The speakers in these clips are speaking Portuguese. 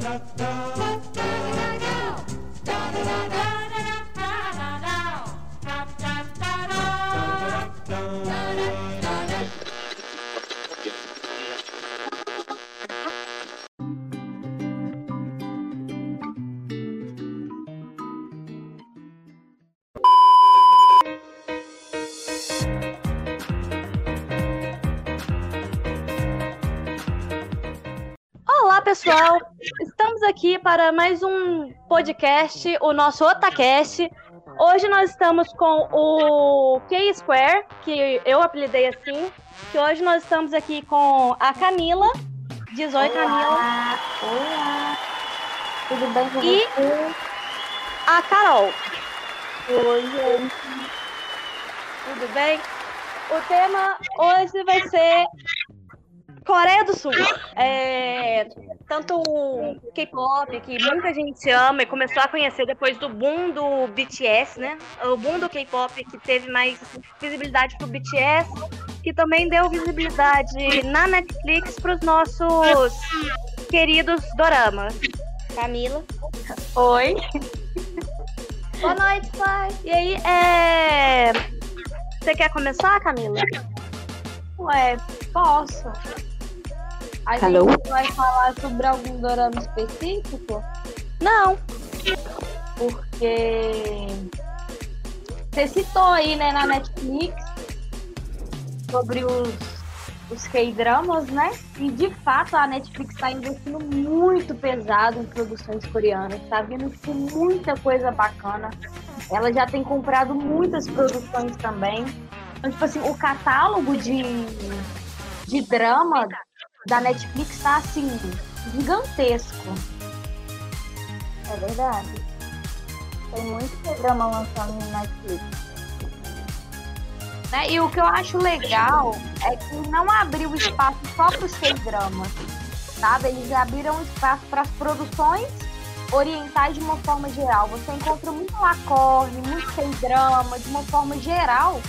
pessoal, para mais um podcast, o nosso Otacast. Hoje nós estamos com o K-Square, que eu apelidei assim, que hoje nós estamos aqui com a Camila, 18 Olá. Camila. Olá! Tudo bem com E- você? A Carol, Oi, gente. tudo bem? O tema hoje vai ser Coreia do Sul. É, tanto o K-pop, que muita gente ama e começou a conhecer depois do boom do BTS, né? O boom do K-pop que teve mais visibilidade pro BTS, que também deu visibilidade na Netflix para os nossos queridos doramas. Camila. Oi. Boa noite, pai. E aí, é... Você quer começar, Camila? Ué, posso? A Alô? gente vai falar sobre algum dorama específico? Não. Porque você citou aí, né, na Netflix sobre os, os K-dramas, né? E de fato a Netflix está investindo muito pesado em produções coreanas, tá vindo com muita coisa bacana. Ela já tem comprado muitas produções também. Então, tipo assim, o catálogo de, de drama da Netflix tá assim, gigantesco. É verdade. Tem muito programa lançando no Netflix. né? E o que eu acho legal é que não abriu espaço só para os K-dramas, sabe? Eles abriram espaço para as produções orientais de uma forma geral. Você encontra muito lacorne, muito K-drama, de uma forma geral.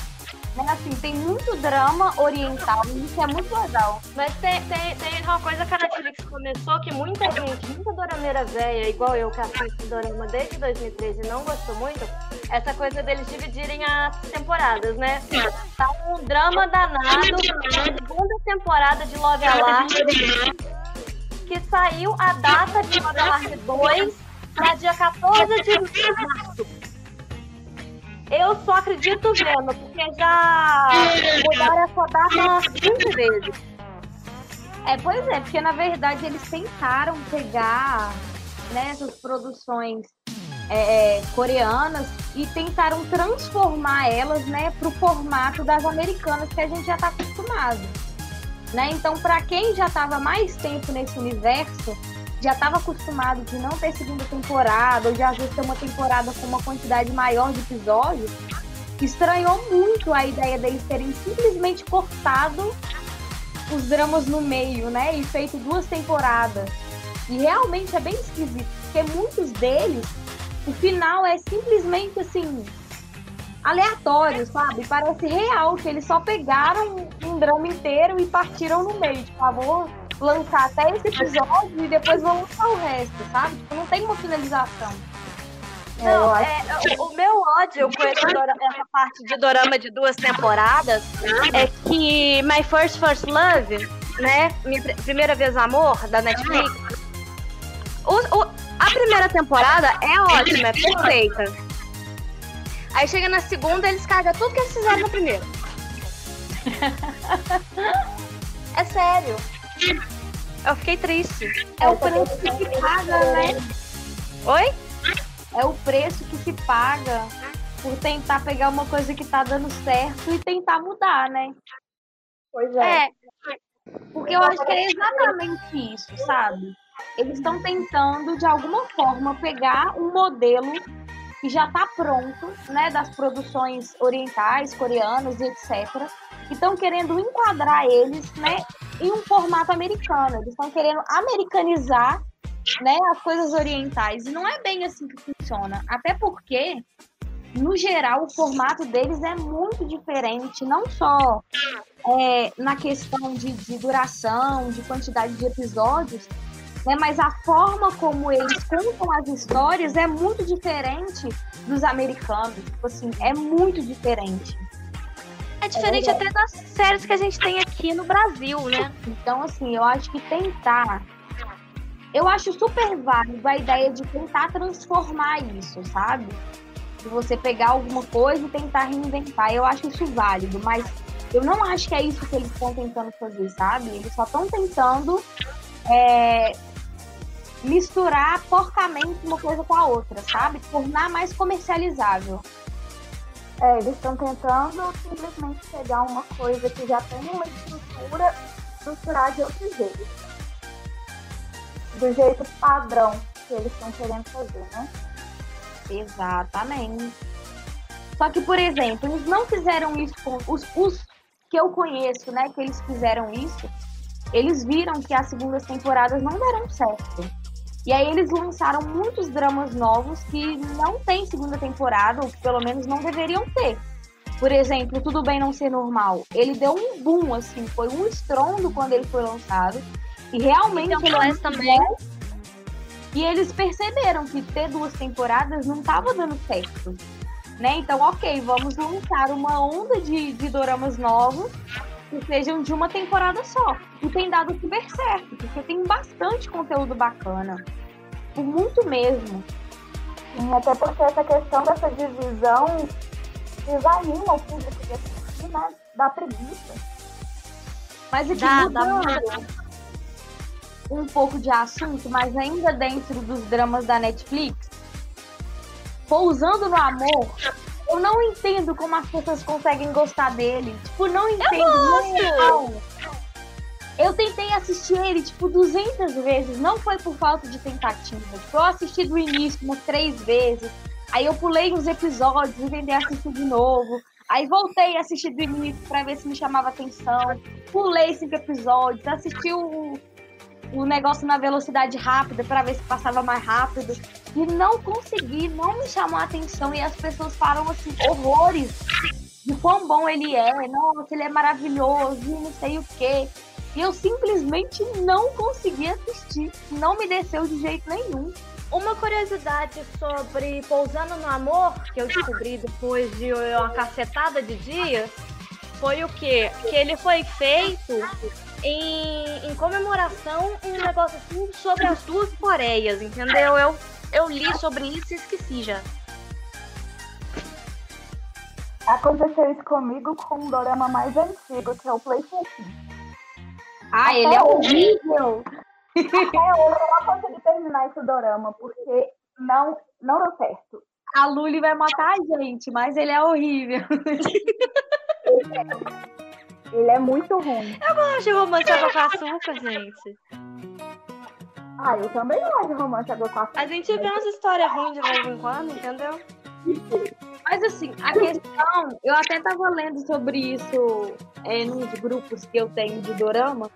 Né? Assim, tem muito drama oriental isso é muito legal. Mas tem, tem, tem uma coisa que a Netflix começou que muita gente, muita dorameira velha, igual eu que assisto dorama desde 2013 e não gostou muito, essa coisa deles dividirem as temporadas, né? Tá um drama danado, segunda temporada de Love Alarm, que saiu a data de Love Alarm 2 para dia 14 de março. Eu só acredito vendo, porque já mudaram essa data 20 vezes. É, pois é, porque na verdade eles tentaram pegar né, essas produções é, é, coreanas e tentaram transformar elas né, para o formato das americanas que a gente já está acostumado. Né? Então, para quem já estava mais tempo nesse universo, já estava acostumado de não ter segunda temporada, ou de às vezes ter uma temporada com uma quantidade maior de episódios, estranhou muito a ideia deles terem simplesmente cortado os dramas no meio, né? E feito duas temporadas. E realmente é bem esquisito, porque muitos deles, o final é simplesmente assim, aleatório, sabe? Parece real, que eles só pegaram um drama inteiro e partiram no meio. Tipo, ah, vou lançar até esse episódio e depois vou lançar o resto, sabe? Tipo, não tem uma finalização. É, Não, é, o meu ódio com essa parte de dorama de duas temporadas é que My First First Love, né? Minha pr- primeira vez amor da Netflix. o- o- a primeira temporada é ótima, é perfeita. Aí chega na segunda, eles cagam tudo que eles fizeram na primeira. É sério. Eu fiquei triste. É o preço que se paga, né? Oi? É o preço que se paga por tentar pegar uma coisa que tá dando certo e tentar mudar, né? Pois é. É, Porque eu acho que é exatamente isso, sabe? Eles estão tentando, de alguma forma, pegar um modelo que já está pronto, né, das produções orientais, coreanas e etc. E estão querendo enquadrar eles, né, em um formato americano. Eles estão querendo americanizar, né, as coisas orientais. E não é bem assim que funciona. Até porque, no geral, o formato deles é muito diferente, não só é, na questão de, de duração, de quantidade de episódios, né? Mas a forma como eles contam as histórias é muito diferente dos americanos. Tipo assim, é muito diferente. É diferente é até das séries que a gente tem aqui no Brasil, né? Então, assim, eu acho que tentar. Eu acho super válido a ideia de tentar transformar isso, sabe? De você pegar alguma coisa e tentar reinventar. Eu acho isso válido, mas eu não acho que é isso que eles estão tentando fazer, sabe? Eles só estão tentando é, misturar porcamente uma coisa com a outra, sabe? Tornar mais comercializável. É, eles estão tentando simplesmente pegar uma coisa que já tem uma estrutura, estruturar de outro jeito. Do jeito padrão que eles estão querendo fazer, né? Exatamente. Só que, por exemplo, eles não fizeram isso com os, os que eu conheço, né? Que eles fizeram isso. Eles viram que as segundas temporadas não deram certo. E aí eles lançaram muitos dramas novos que não tem segunda temporada, ou que pelo menos não deveriam ter. Por exemplo, Tudo Bem Não Ser Normal. Ele deu um boom, assim, foi um estrondo quando ele foi lançado. E realmente então, ele é também. E eles perceberam que ter duas temporadas não estava dando certo. Né? Então, ok, vamos lançar uma onda de, de doramas novos que sejam de uma temporada só. E tem dado super certo, porque tem bastante conteúdo bacana. Por muito mesmo. Sim, até porque essa questão dessa divisão desanima o público de assistir, né? Dá preguiça. Mas aqui Dá, mudando dá um pouco de assunto, mas ainda dentro dos dramas da Netflix, Pousando no Amor, eu não entendo como as pessoas conseguem gostar dele. Tipo, não entendo. Não. Eu tentei assistir ele, tipo, 200 vezes. Não foi por falta de tentativa. Tipo, eu assisti do início umas três vezes. Aí eu pulei uns episódios e tentei assistir de novo. Aí voltei a assistir do início pra ver se me chamava atenção. Pulei cinco episódios, assisti o, o negócio na velocidade rápida para ver se passava mais rápido. E não consegui, não me chamou a atenção. E as pessoas falam assim, horrores de quão bom ele é. Nossa, ele é maravilhoso, não sei o quê. E eu simplesmente não consegui assistir. Não me desceu de jeito nenhum. Uma curiosidade sobre Pousando no Amor, que eu descobri depois de uma cacetada de dias, foi o quê? Que ele foi feito em, em comemoração um negócio assim sobre as duas Coreias, entendeu? Eu, eu li sobre isso e esqueci já. Aconteceu isso comigo com um dorama mais antigo, que é o Playful Ah, ele é horrível! Até hoje eu não consegui terminar esse dorama, porque não, não deu certo. A Luli vai matar a gente, mas ele é horrível. Ele é muito ruim. Eu gosto de romance com açúcar, gente. Ah, eu também gosto de romance açúcar. A gente vê umas histórias ruins de vez em quando, entendeu? Mas assim, a questão, eu até tava lendo sobre isso é, nos grupos que eu tenho de dorama,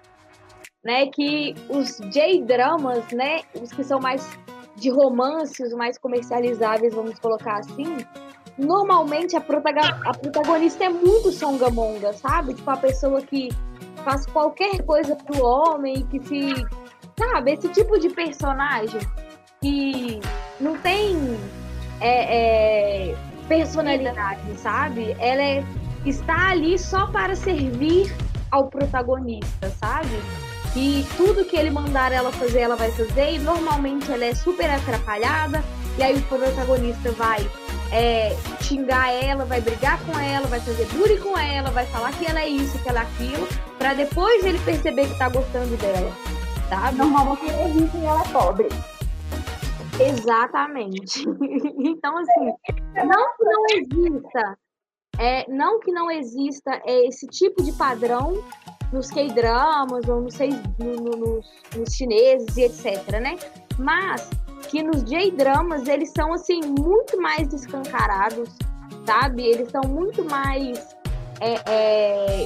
né? Que os J-dramas, né? Os que são mais de romance, os mais comercializáveis, vamos colocar assim, normalmente a, protaga- a protagonista é muito songamonga, sabe? Tipo, a pessoa que faz qualquer coisa pro homem, que se. Sabe? Esse tipo de personagem que não tem é, é, personalidade, sabe? Ela é, está ali só para servir ao protagonista, sabe? E tudo que ele mandar ela fazer, ela vai fazer, e normalmente ela é super atrapalhada, e aí o protagonista vai é, xingar ela, vai brigar com ela, vai fazer bullying com ela, vai falar que ela é isso, que ela é aquilo, pra depois ele perceber que tá gostando dela, sabe? Normalmente ele é rico e ela é pobre. Exatamente. então, assim, não que não exista, é, não que não exista é, esse tipo de padrão nos K-dramas ou nos, no, no, nos, nos chineses e etc, né? Mas que nos J-dramas eles são assim muito mais escancarados, sabe? Eles são muito mais é, é,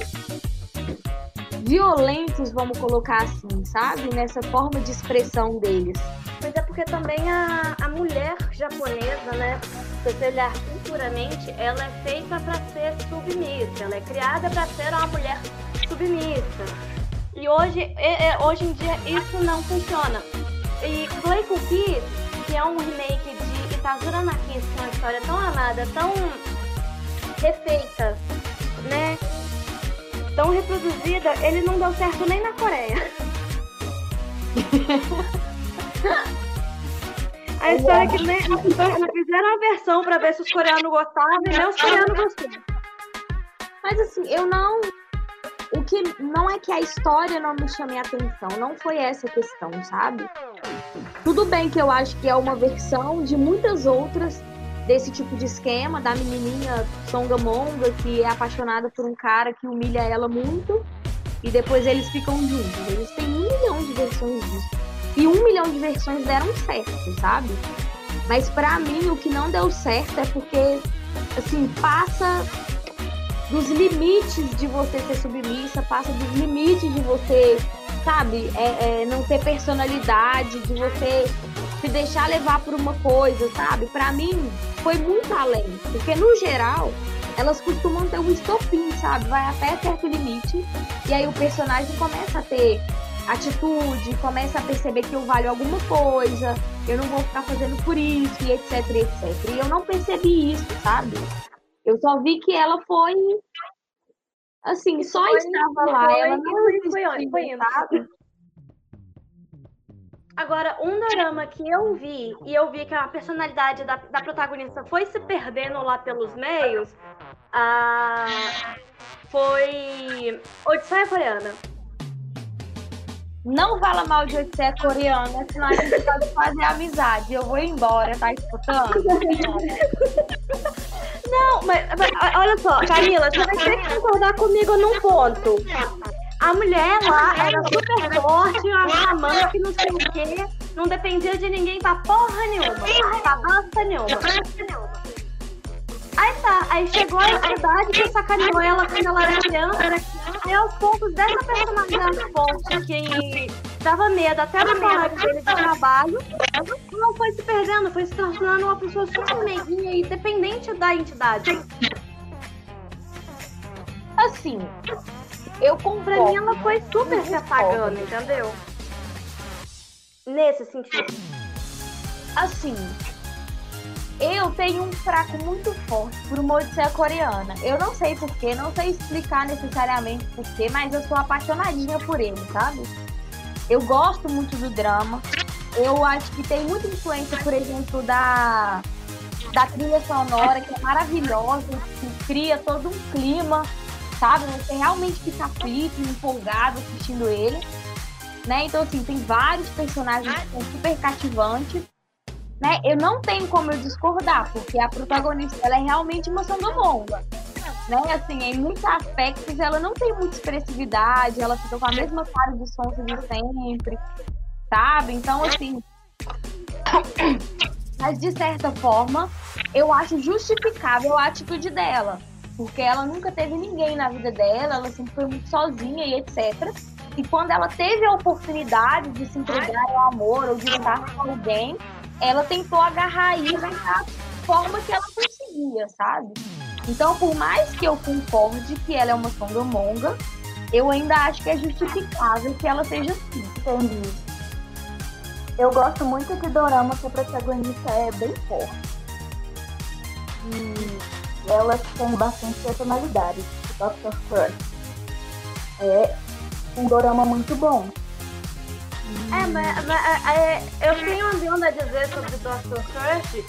violentos, vamos colocar assim, sabe? Nessa forma de expressão deles. Mas é porque também a, a mulher japonesa, né? Se você olhar culturalmente, ela é feita para ser submissa. Ela é criada para ser uma mulher submissa. E hoje, hoje em dia isso não funciona. é um remake de Itazura na Kiss, que é uma história tão amada, tão refeita, né? Tão reproduzida, ele não deu certo nem na Coreia. A história é que nem fizeram a versão pra ver se os coreanos gostavam e nem os coreanos gostaram. Mas assim, eu não. O que não é que a história não me chame a atenção, não foi essa a questão, sabe? Tudo bem que eu acho que é uma versão de muitas outras desse tipo de esquema, da menininha Songamonga, que é apaixonada por um cara que humilha ela muito, e depois eles ficam juntos. Eles têm um milhão de versões disso. E um milhão de versões deram certo, sabe? Mas para mim o que não deu certo é porque, assim, passa dos limites de você ser submissa, passa dos limites de você, sabe, é, é, não ter personalidade, de você se deixar levar por uma coisa, sabe? Para mim foi muito além, porque no geral elas costumam ter um estopim, sabe? Vai até certo limite e aí o personagem começa a ter atitude, começa a perceber que eu valho alguma coisa, eu não vou ficar fazendo por isso, e etc, etc. E eu não percebi isso, sabe? Eu só vi que ela foi. Assim, só foi, estava lá. Foi, ela não foi, foi, foi, sabe? Agora, um drama que eu vi, e eu vi que a personalidade da, da protagonista foi se perdendo lá pelos meios, ah, foi Odisseia Coreana. Não fala mal de Odisseia Coreana, senão a gente pode fazer amizade. Eu vou embora, tá escutando? Não, mas, mas olha só, Camila, você vai ter que concordar comigo num ponto. A mulher lá era super forte, uma xamã que não sei o quê, não dependia de ninguém pra porra nenhuma, pra bosta nenhuma. Aí tá, aí chegou a idade que sacaneou ela quando ela era criança, e aos poucos dessa personalidade forte que dava medo até no horário dele de trabalho, ela foi se perdendo, foi se tornando uma pessoa super meiguinha e dependente da entidade. Assim, eu concordo. Pra mim ela foi super se apagando, entendeu? Nesse sentido. Assim, eu tenho um fraco muito forte por uma odisseia coreana. Eu não sei porquê, não sei explicar necessariamente porquê, mas eu sou apaixonadinha por ele, sabe? Eu gosto muito do drama. Eu acho que tem muita influência, por exemplo, da, da trilha sonora, que é maravilhosa, que cria todo um clima, sabe? Você realmente fica aflito, empolgado assistindo ele. Né? Então, assim, tem vários personagens que são super cativantes né? Eu não tenho como eu discordar, porque a protagonista ela é realmente uma songamonga. Né? Assim, em muitos aspectos ela não tem muita expressividade, ela fica com a mesma cara de sonsa de sempre, sabe? Então, assim. Mas de certa forma, eu acho justificável a atitude dela. Porque ela nunca teve ninguém na vida dela, ela sempre foi muito sozinha e etc. E quando ela teve a oportunidade de se entregar ao amor ou de estar com alguém, ela tentou agarrar isso da forma que ela conseguia, sabe? Então, por mais que eu concorde que ela é uma songamonga, eu ainda acho que é justificável que ela seja assim. Entendi. Eu gosto muito de dorama que a protagonista é bem forte. E elas têm bastante personalidade. Dr. Crush é um dorama muito bom. É, mas, mas é, eu tenho uma onda a dizer sobre Dr. Crush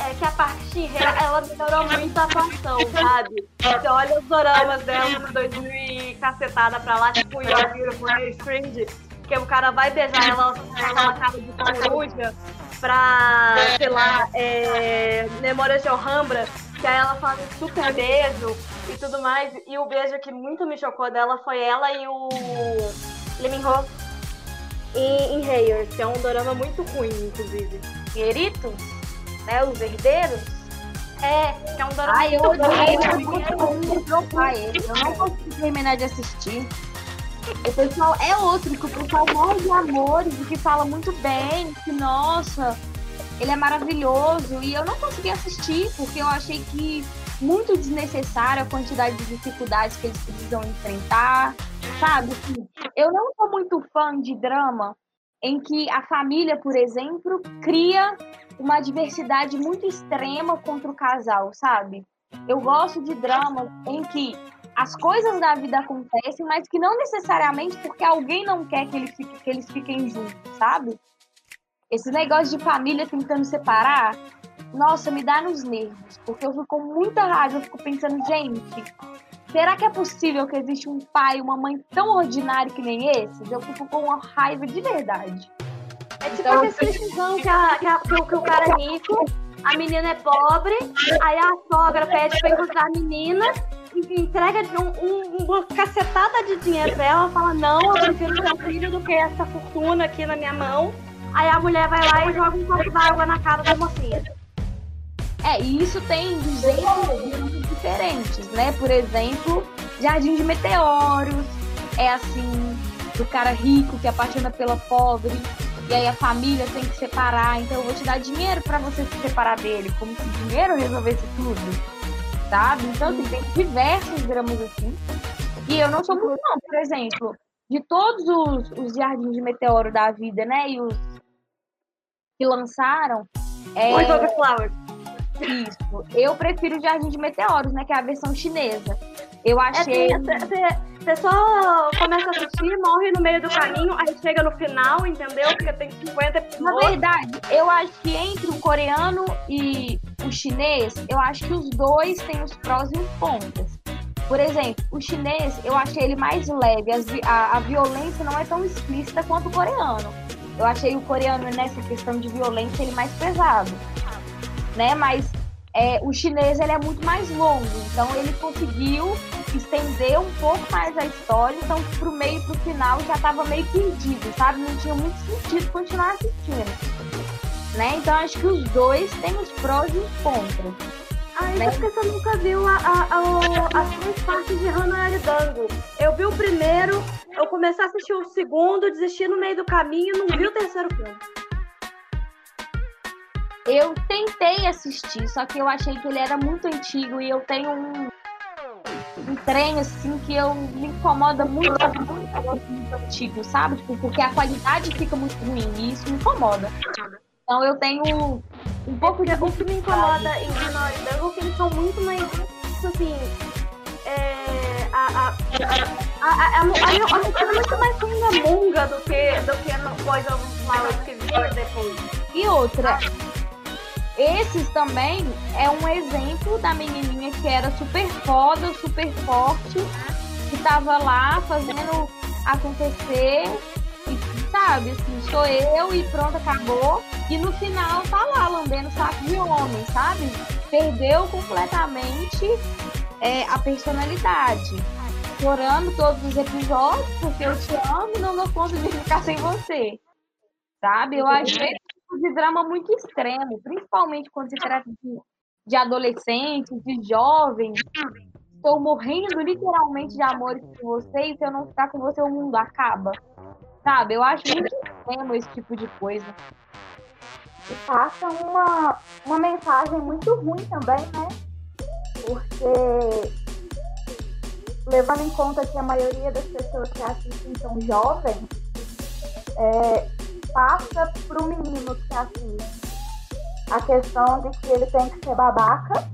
é que a Park shin ela melhorou muito a atuação, sabe? Você olha os doramas dela de 2000 e cacetada pra lá, tipo Your Beautiful Strange, que o cara vai beijar ela com aquela cara de coruja pra, sei lá, é, Memórias de Alhambra, que aí ela faz um super beijo e tudo mais. E o beijo que muito me chocou dela foi ela e o Lee Ho em, em Hayers, que é um dorama muito ruim, inclusive. Gueritos? Né? Os herdeiros? É, que é um dorama Ai, muito eu odeio, eu Eu não consigo terminar de assistir. O pessoal é outro, que o pessoal morre de amores e que fala muito bem, que nossa, ele é maravilhoso. E eu não consegui assistir, porque eu achei que muito desnecessária a quantidade de dificuldades que eles precisam enfrentar, sabe? Assim, eu não sou muito fã de drama em que a família, por exemplo, cria uma adversidade muito extrema contra o casal, sabe? Eu gosto de dramas em que as coisas da vida acontecem, mas que não necessariamente porque alguém não quer que, ele fique, que eles fiquem juntos, sabe? Esse negócio de família tentando separar, nossa, me dá nos nervos, porque eu fico com muita raiva, eu fico pensando, gente, será que é possível que existe um pai e uma mãe tão ordinário que nem esses? Eu fico com uma raiva de verdade. É tipo então, essa decisão que, a, que, a, que, o cara é rico, a menina é pobre, aí a sogra pede pra encontrar a menina, entrega um, um, uma cacetada de dinheiro pra ela, fala, não, eu prefiro meu filho do que essa fortuna aqui na minha mão. Aí a mulher vai lá e joga um copo d'água na cara da mocinha. É, e isso tem jeitos diferentes, né? Por exemplo, Jardim de Meteoros, é assim, do cara rico que apaixona pela pobre, e aí a família tem que separar, então eu vou te dar dinheiro para você se separar dele, como se dinheiro resolvesse tudo sabe? Então, assim, tem diversos dramas assim. E eu não sou muito, não. Por exemplo, de todos os, os jardins de meteoro da vida, né? E os que lançaram. É... Flowers. Isso. Eu prefiro o Jardim de Meteoros, né? Que é a versão chinesa. Eu é, achei. Você só começa a assistir, morre no meio do caminho, aí chega no final, entendeu? Porque tem 50 episódios. Na verdade, eu acho que entre o coreano e o chinês, eu acho que os dois têm os prós e os contras. Por exemplo, o chinês, eu achei ele mais leve, a, a violência não é tão explícita quanto o coreano. Eu achei o coreano, nessa questão de violência, ele mais pesado. Né? Mas é, o chinês ele é muito mais longo, então ele conseguiu estender um pouco mais a história, então pro meio e pro final já tava meio perdido, sabe? Não tinha muito sentido continuar assistindo. Né? Então acho que os dois têm os prós e os contras. Ah, né? porque você nunca viu a, a, a, as três partes de Hannah Aridango. Eu vi o primeiro, eu comecei a assistir o segundo, desisti no meio do caminho e não vi o terceiro filme. Eu tentei assistir, só que eu achei que ele era muito antigo e eu tenho um, um trem assim que eu me incomoda muito, muito, muito antigo, sabe? Tipo, porque a qualidade fica muito ruim e isso me incomoda. Então eu tenho um pouco de. O que me incomoda em Menor Double é que eles são muito mais. Tipo assim. É, a, a, a, a, é muito mais sunga-munga do que, do que no Boys of Flowers que veio depois. E outra, esses também é um exemplo da menininha que era super foda, super forte, que tava lá fazendo acontecer, e, sabe, assim, sou eu e pronto, acabou. E no final tá lá lambendo saco de homem, sabe? Perdeu completamente é, a personalidade. Chorando todos os episódios, porque eu te amo e não dou conta de ficar sem você. Sabe? Eu acho de drama muito extremo, principalmente quando se trata de, de adolescentes, de jovens. Estou morrendo literalmente de amor por você e se eu não ficar com você, o mundo acaba. Sabe? Eu acho muito extremo esse tipo de coisa. E passa uma, uma mensagem muito ruim também, né? Porque levando em conta que a maioria das pessoas que assistem são jovens, é, passa pro menino que assiste a questão de que ele tem que ser babaca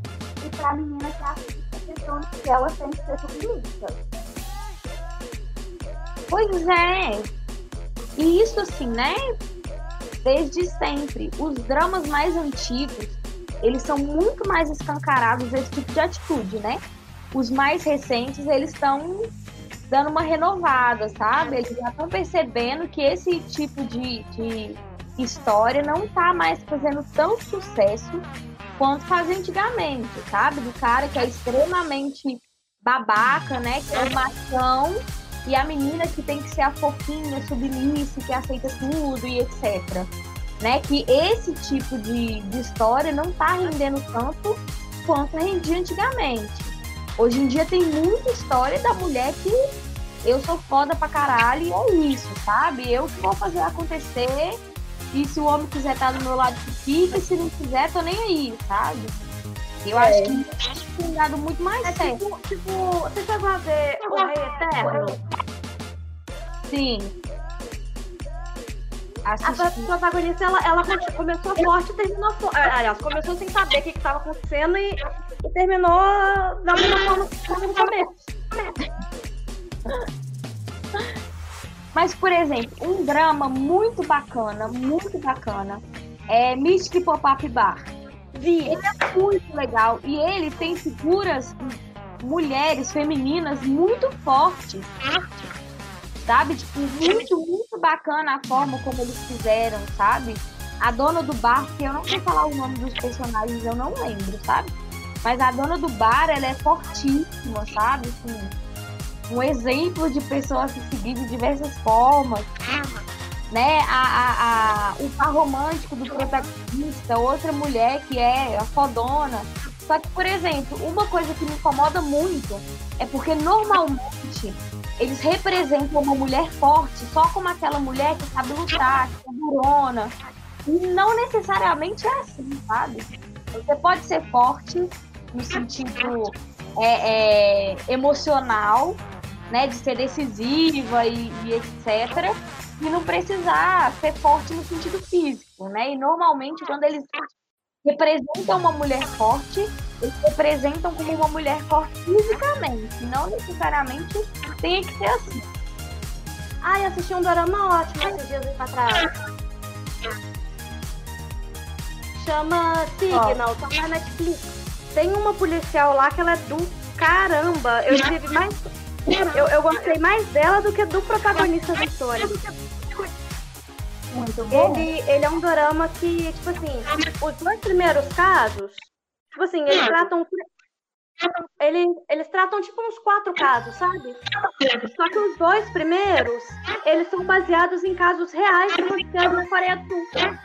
e pra menina que assiste a questão de que ela tem que ser submissa. Pois é. E isso assim, né? Desde sempre. Os dramas mais antigos, eles são muito mais escancarados esse tipo de atitude, né? Os mais recentes, eles estão dando uma renovada, sabe? Eles já estão percebendo que esse tipo de, de história não está mais fazendo tanto sucesso quanto fazia antigamente, sabe? Do cara que é extremamente babaca, né? Que é o machão e a menina que tem que ser a fofinha, submissa, que aceita tudo e etc. Né? Que esse tipo de, de história não está rendendo tanto quanto rendia antigamente. Hoje em dia tem muita história da mulher que eu sou foda pra caralho e é isso, sabe? Eu que vou fazer acontecer. E se o homem quiser estar do meu lado, que fica. E se não quiser, tô nem aí, sabe? Eu é. acho que tem dado muito mais é certo. Tipo, tipo, você chegou a ver O Rei Eterno? Sim. Assisti. A protagonista, ela, ela começou forte e terminou forte. É, aliás, começou sem saber o que estava acontecendo e, e, terminou da mesma forma que no começo. Mas, por exemplo, um drama muito bacana, muito bacana, é Mystic Pop-Up Bar. Vi, ele é muito legal e ele tem figuras mulheres femininas muito fortes sabe? Tipo, muito, muito bacana a forma como eles fizeram, sabe? A dona do bar, que eu não sei falar o nome dos personagens, eu não lembro, sabe? Mas a dona do bar, ela é fortíssima, sabe? Assim, um exemplo de pessoa se seguir de diversas formas. Né? A, a, a, o par romântico do protagonista, outra mulher que é a fodona. Só que, por exemplo, uma coisa que me incomoda muito é porque normalmente eles representam uma mulher forte só como aquela mulher que sabe lutar, que é durona. E não necessariamente é assim, sabe? Você pode ser forte no sentido é, é, emocional, né, de ser decisiva e, e, etc. E não precisar ser forte no sentido físico, né? E normalmente quando eles representam uma mulher forte, eles representam como uma mulher forte fisicamente, não necessariamente tem que ser assim. Ai, assisti um dorama ótimo esses dias atrás. Chama Signal, tá na Netflix. Tem uma policial lá que ela é do caramba. Eu tive mais. Eu, eu gostei mais dela do que do protagonista da história. Muito bom. Ele, ele é um dorama que, tipo assim, os dois primeiros casos, tipo assim, eles tratam. Eles, eles tratam tipo uns quatro casos, sabe? Só que os dois primeiros, eles são baseados em casos reais que aconteceram na Coreia do Sul.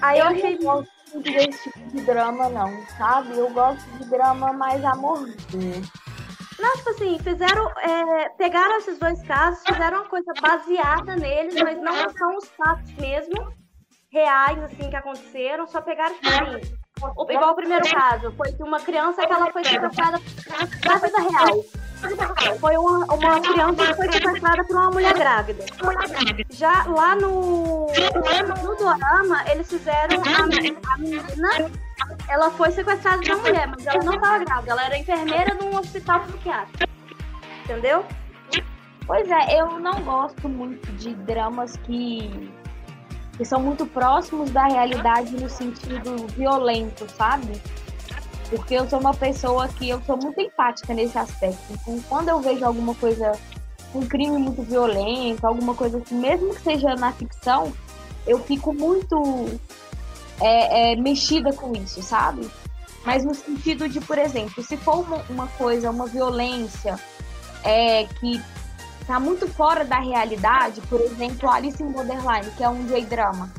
Aí eu, eu achei. Não gosto desse tipo de drama, não, sabe? Eu gosto de drama mais amorzinho. Não, tipo assim, fizeram. É, pegaram esses dois casos, fizeram uma coisa baseada neles, mas não são os fatos mesmo, reais, assim, que aconteceram, só pegaram, tipo assim. O, igual o primeiro caso, foi que uma criança que ela foi sequestrada da vida real. Foi uma, uma criança que foi sequestrada por uma mulher grávida. Já lá no, no Dorama, eles fizeram a, a menina ela foi sequestrada uma mulher, mas ela não estava grávida, ela era enfermeira de um hospital psiquiátrico. Entendeu? Pois é, eu não gosto muito de dramas que, que são muito próximos da realidade no sentido violento, sabe? Porque eu sou uma pessoa que eu sou muito empática nesse aspecto. Então, quando eu vejo alguma coisa, um crime muito violento, alguma coisa assim, mesmo que seja na ficção, eu fico muito é, é, mexida com isso, sabe? Mas no sentido de, por exemplo, se for uma, uma coisa, uma violência é, que tá muito fora da realidade, por exemplo, Alice in Borderline, que é um J-drama.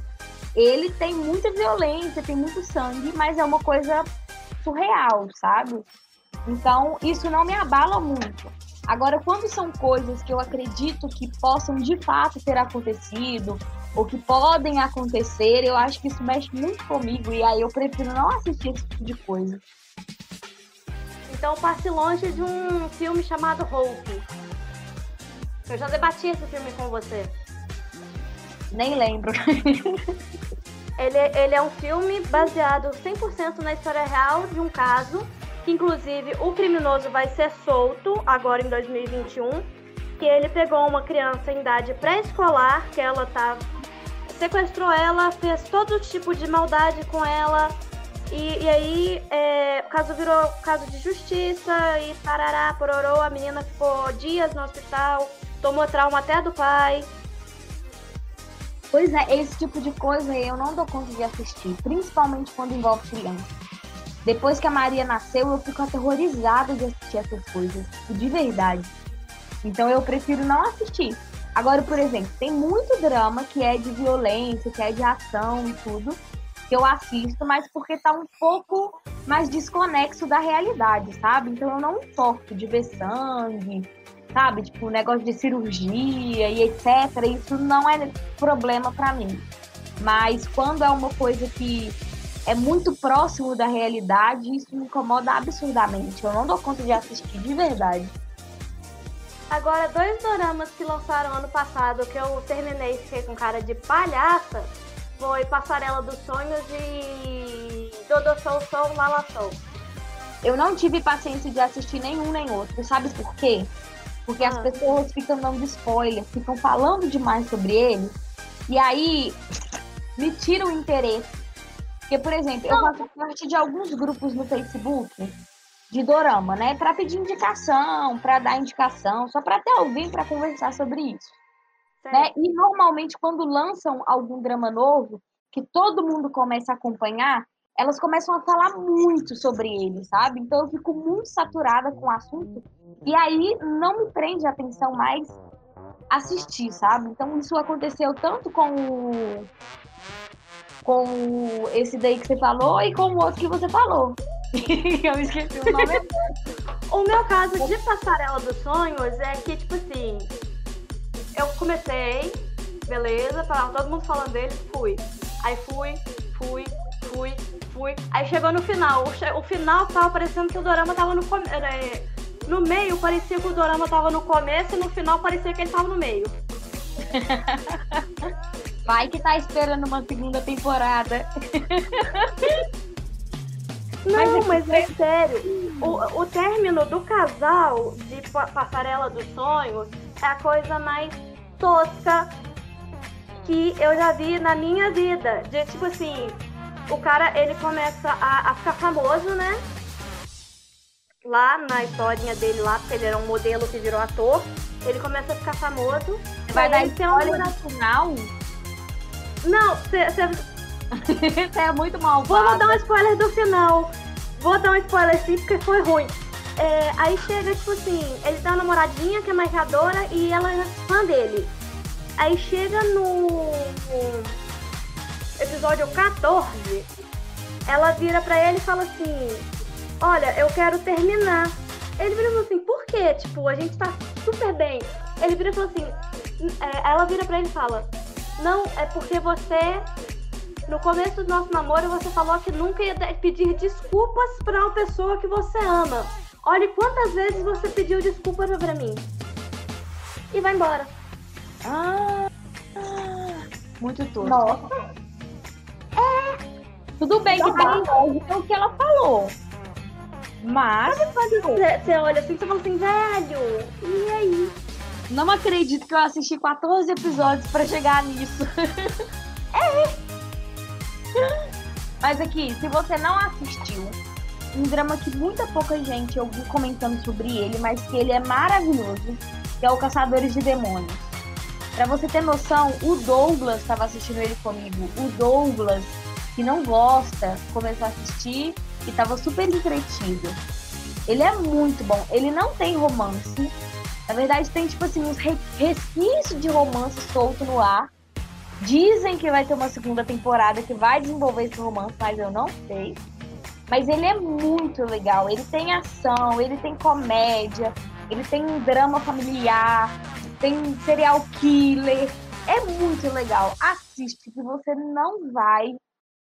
Ele tem muita violência, tem muito sangue, mas é uma coisa surreal, sabe? Então, isso não me abala muito. Agora, quando são coisas que eu acredito que possam de fato ter acontecido, ou que podem acontecer, eu acho que isso mexe muito comigo e aí eu prefiro não assistir esse tipo de coisa. Então passe longe de um filme chamado Hope. Eu já debati esse filme com você. Nem lembro. ele, ele é um filme baseado 100% na história real de um caso, que inclusive o criminoso vai ser solto agora em 2021 que ele pegou uma criança em idade pré-escolar, que ela tá sequestrou ela, fez todo tipo de maldade com ela. E, e aí é, o caso virou caso de justiça e tarará, pororô, a menina ficou dias no hospital, tomou trauma até do pai. Pois é, esse tipo de coisa eu não dou conta de assistir, principalmente quando envolve criança. Depois que a Maria nasceu, eu fico aterrorizada de assistir essas coisas, de verdade. Então eu prefiro não assistir. Agora, por exemplo, tem muito drama que é de violência, que é de ação e tudo, que eu assisto, mas porque tá um pouco mais desconexo da realidade, sabe? Então eu não importo de ver sangue, sabe? Tipo, negócio de cirurgia e etc. Isso não é problema para mim. Mas quando é uma coisa que é muito próximo da realidade, isso me incomoda absurdamente. Eu não dou conta de assistir de verdade. Agora, dois doramas que lançaram ano passado que eu terminei e fiquei com cara de palhaça foi Passarela dos Sonhos e Dodo Show Show Lala Show. Eu não tive paciência de assistir nenhum nem outro. Sabe por quê? Porque ah. as pessoas ficam dando spoiler, ficam falando demais sobre ele. E aí me tira o interesse. Porque, por exemplo, eu faço parte de alguns grupos no Facebook de dorama, né? Para pedir indicação, para dar indicação, só para ter alguém para conversar sobre isso. Né? E normalmente quando lançam algum drama novo, que todo mundo começa a acompanhar, elas começam a falar muito sobre ele, sabe? Então eu fico muito saturada com o assunto e aí não me prende a atenção mais assistir, sabe? Então isso aconteceu tanto com o com esse daí que você falou e com o outro que você falou. eu esqueci o nome. o meu caso de passarela dos sonhos é que, tipo assim, eu comecei, beleza, tava todo mundo falando dele, fui. Aí fui, fui, fui, fui. Aí chegou no final. O, o final tava parecendo que o dorama tava no começo. É, no meio parecia que o dorama tava no começo e no final parecia que ele tava no meio. Vai que tá esperando uma segunda temporada. Não, mas é sério. O, o término do casal de Passarela dos Sonhos é a coisa mais tosca que eu já vi na minha vida. De tipo assim, o cara ele começa a, a ficar famoso, né? Lá na historinha dele lá, porque ele era um modelo que virou ator. Ele começa a ficar famoso. Vai dar spoiler um... no final? Não, você... Você é muito mal. Vou dar um spoiler do final. Vou dar um spoiler sim, porque foi ruim. É, aí chega, tipo assim, ele tem uma namoradinha que é maquiadora e ela é fã dele. Aí chega no episódio 14, ela vira pra ele e fala assim: Olha, eu quero terminar. Ele vira e fala assim: Por quê? Tipo, a gente tá super bem. Ele vira e fala assim: é, Ela vira pra ele e fala: Não, é porque você no começo do nosso namoro, você falou que nunca ia pedir desculpas para uma pessoa que você ama. Olhe quantas vezes você pediu desculpas pra mim. E vai embora. Ah, muito tosco. Nossa. É. Tudo bem que tá lógica o que ela falou. Mas. Sabe quando você, olha assim e fala assim, velho, e aí? Não acredito que eu assisti 14 episódios para chegar nisso. é. Mas aqui, se você não assistiu, um drama que muita pouca gente eu vi comentando sobre ele, mas que ele é maravilhoso, que é o Caçadores de Demônios. Pra você ter noção, o Douglas estava assistindo ele comigo. O Douglas, que não gosta, começou a assistir e estava super entretido. Ele é muito bom. Ele não tem romance. Na verdade, tem, tipo assim, uns resquícios de romance solto no ar. Dizem que vai ter uma segunda temporada que vai desenvolver esse romance, mas eu não sei. Mas ele é muito legal. Ele tem ação, ele tem comédia, ele tem um drama familiar, tem serial killer. É muito legal. Assiste que você não vai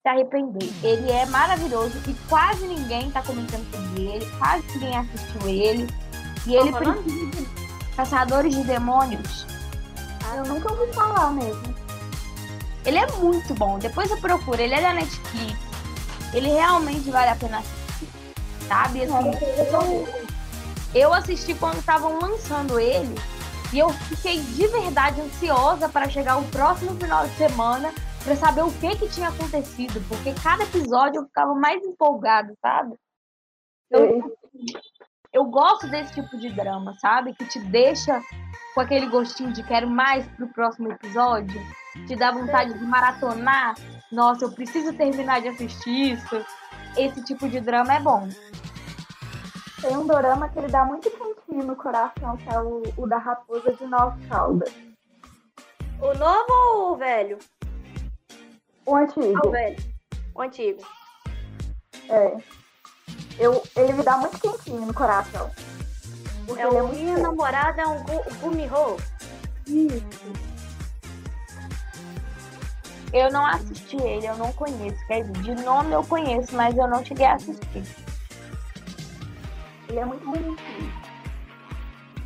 se arrepender. Ele é maravilhoso e quase ninguém tá comentando sobre ele, quase ninguém assistiu ele. E ele precisa de Caçadores de Demônios. Ah, eu nunca ouvi falar mesmo. Ele é muito bom. Depois eu procuro. Ele é da Netflix. Ele realmente vale a pena assistir. Sabe? Assim, eu assisti quando estavam lançando ele. E eu fiquei de verdade ansiosa para chegar o próximo final de semana para saber o que que tinha acontecido, porque cada episódio eu ficava mais empolgado, sabe? Eu, eu gosto desse tipo de drama, sabe? Que te deixa com aquele gostinho de quero mais pro próximo episódio te dá vontade de maratonar. Nossa, eu preciso terminar de assistir isso. Esse tipo de drama é bom. Tem um drama que ele dá muito quentinho no coração, que é o, o da Raposa de Nove Caldas. O novo ou o velho? O antigo. Ah, o velho. O antigo. É. Eu, ele me dá muito quentinho no coração. É o é Minha Namorada é um Gumiho. Isso. Eu não assisti ele, eu não conheço. Quer dizer, de nome eu conheço, mas eu não cheguei a assistir. Ele é muito bonitinho.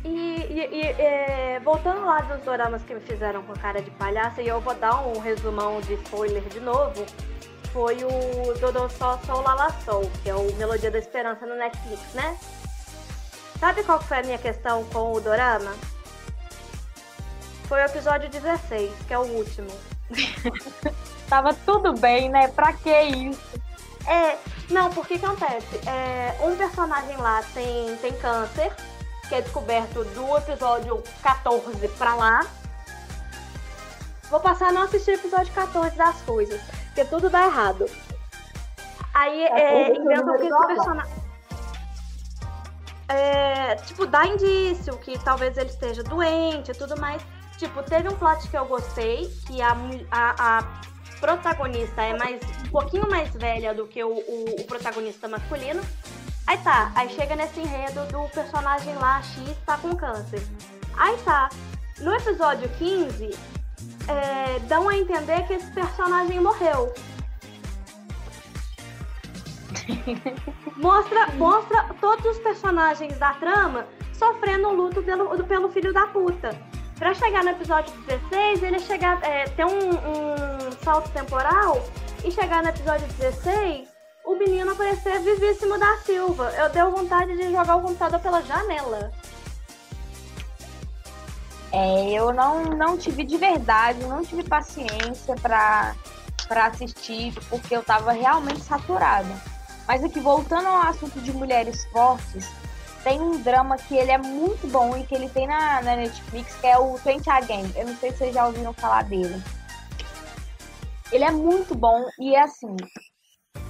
E, e, e é, voltando lá dos doramas que me fizeram com cara de palhaça, e eu vou dar um resumão de spoiler de novo, foi o Dodô Só Soul Lala Soul, que é o Melodia da Esperança no Netflix, né? Sabe qual foi a minha questão com o dorama? Foi o episódio 16, que é o último. Tava tudo bem, né? Pra que isso? É, não, porque que acontece? É, um personagem lá tem, tem câncer, que é descoberto do episódio 14 pra lá. Vou passar a não assistir o episódio 14 das coisas, porque tudo dá errado. Aí é, inventam que esse personagem. É, tipo, dá indício que talvez ele esteja doente e tudo mais. Tipo, teve um plot que eu gostei, que a, a, a protagonista é mais um pouquinho mais velha do que o, o, o, protagonista masculino. Aí tá, aí chega nesse enredo do personagem lá, X, tá com câncer. Aí tá, no episódio 15, é, dão a entender que esse personagem morreu. mostra, mostra todos os personagens da trama sofrendo um luto pelo, pelo filho da puta. Pra chegar no episódio 16, ele chegar, é, ter um, um salto temporal e chegar no episódio 16, o menino aparecer vivíssimo da Silva. Eu dei vontade de jogar o computador pela janela. É, eu não, não tive de verdade, não tive paciência para assistir, porque eu tava realmente saturada. Mas aqui, voltando ao assunto de mulheres fortes, tem um drama que ele é muito bom e que ele tem na, na Netflix, que é o Twenty Again. Eu não sei se vocês já ouviram falar dele. Ele é muito bom e é assim,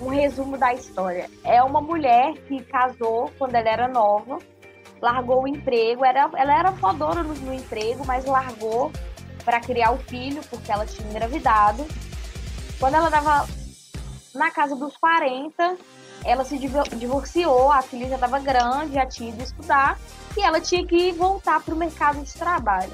um resumo da história. É uma mulher que casou quando ela era nova, largou o emprego, era, ela era fodona no, no emprego, mas largou para criar o filho, porque ela tinha engravidado. Quando ela estava na casa dos 40, ela se divorciou, a filha já estava grande, já tinha ido estudar, e ela tinha que voltar para o mercado de trabalho.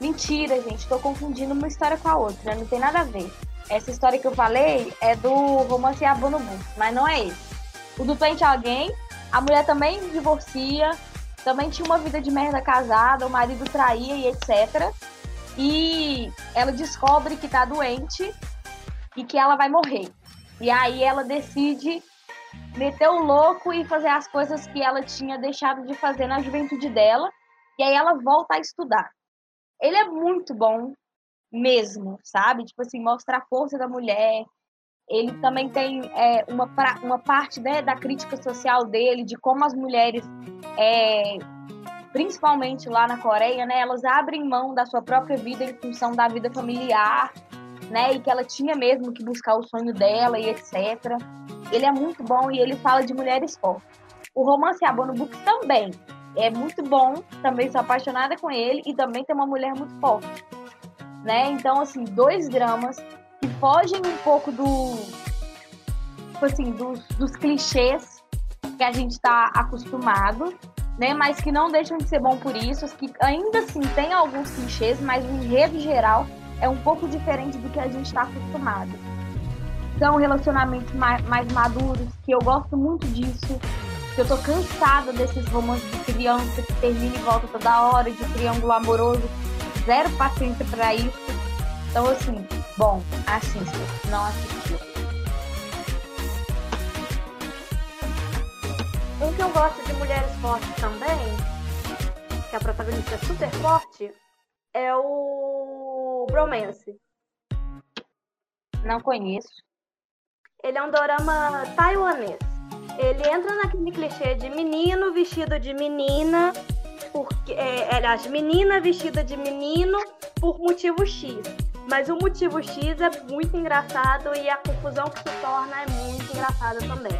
Mentira, gente, estou confundindo uma história com a outra, não tem nada a ver. Essa história que eu falei é do romance Abonobu, mas não é esse. O do Tente Alguém, a mulher também divorcia, também tinha uma vida de merda casada, o marido traía e etc. E ela descobre que tá doente e que ela vai morrer. E aí ela decide meter o louco e fazer as coisas que ela tinha deixado de fazer na juventude dela. E aí ela volta a estudar. Ele é muito bom mesmo, sabe? Tipo assim, mostra a força da mulher. Ele também tem é, uma, uma parte né, da crítica social dele, de como as mulheres, é, principalmente lá na Coreia, né, elas abrem mão da sua própria vida em função da vida familiar né? E que ela tinha mesmo que buscar o sonho dela e etc. Ele é muito bom e ele fala de mulheres fortes. O romance Abono Book também é muito bom, também sou apaixonada com ele e também tem uma mulher muito forte, né? Então, assim, dois dramas que fogem um pouco do, tipo assim, dos, dos clichês que a gente está acostumado, né? Mas que não deixam de ser bom por isso, que ainda assim tem alguns clichês, mas o enredo geral é um pouco diferente do que a gente está acostumado. São relacionamentos mais, mais maduros, que eu gosto muito disso, que eu tô cansada desses romances de criança que termina e volta toda hora, de triângulo amoroso, zero paciência para isso. Então, assim, bom, assista, não assistiu. Um que eu gosto de mulheres fortes também, que a protagonista é super forte, é o Bromance. Não conheço. Ele é um dorama taiwanês. Ele entra naquele clichê de menino vestido de menina, porque, é, aliás, menina vestida de menino por motivo X. Mas o motivo X é muito engraçado e a confusão que se torna é muito engraçada também.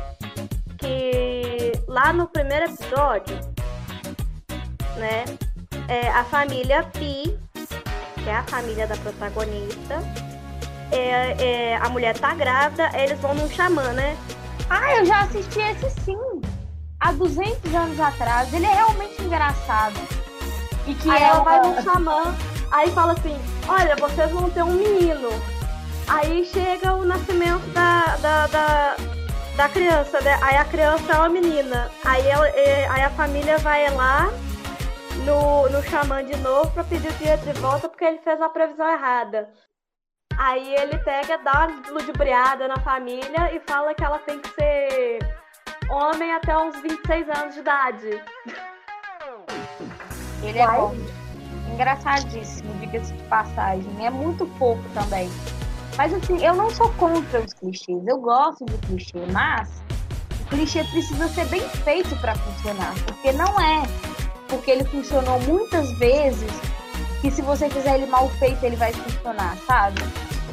Que lá no primeiro episódio, né, é, a família Pi, que é a família da protagonista, é, é, a mulher tá grávida, eles vão num xamã, né? Ah, eu já assisti esse sim. Há 200 anos atrás. Ele é realmente engraçado. E que aí ela vai num xamã, aí fala assim: Olha, vocês vão ter um menino. Aí chega o nascimento da, da, da, da criança, né? Aí a criança é uma menina. Aí, ela, é, aí a família vai lá no, no xamã de novo pra pedir o dinheiro de volta porque ele fez uma previsão errada. Aí ele pega, dá uma ludibriada na família e fala que ela tem que ser homem até uns 26 anos de idade. Ele é bom. Engraçadíssimo, diga-se de passagem. É muito pouco também. Mas assim, eu não sou contra os clichês. Eu gosto de clichê, mas o clichê precisa ser bem feito para funcionar. Porque não é porque ele funcionou muitas vezes que se você fizer ele mal feito, ele vai funcionar, sabe?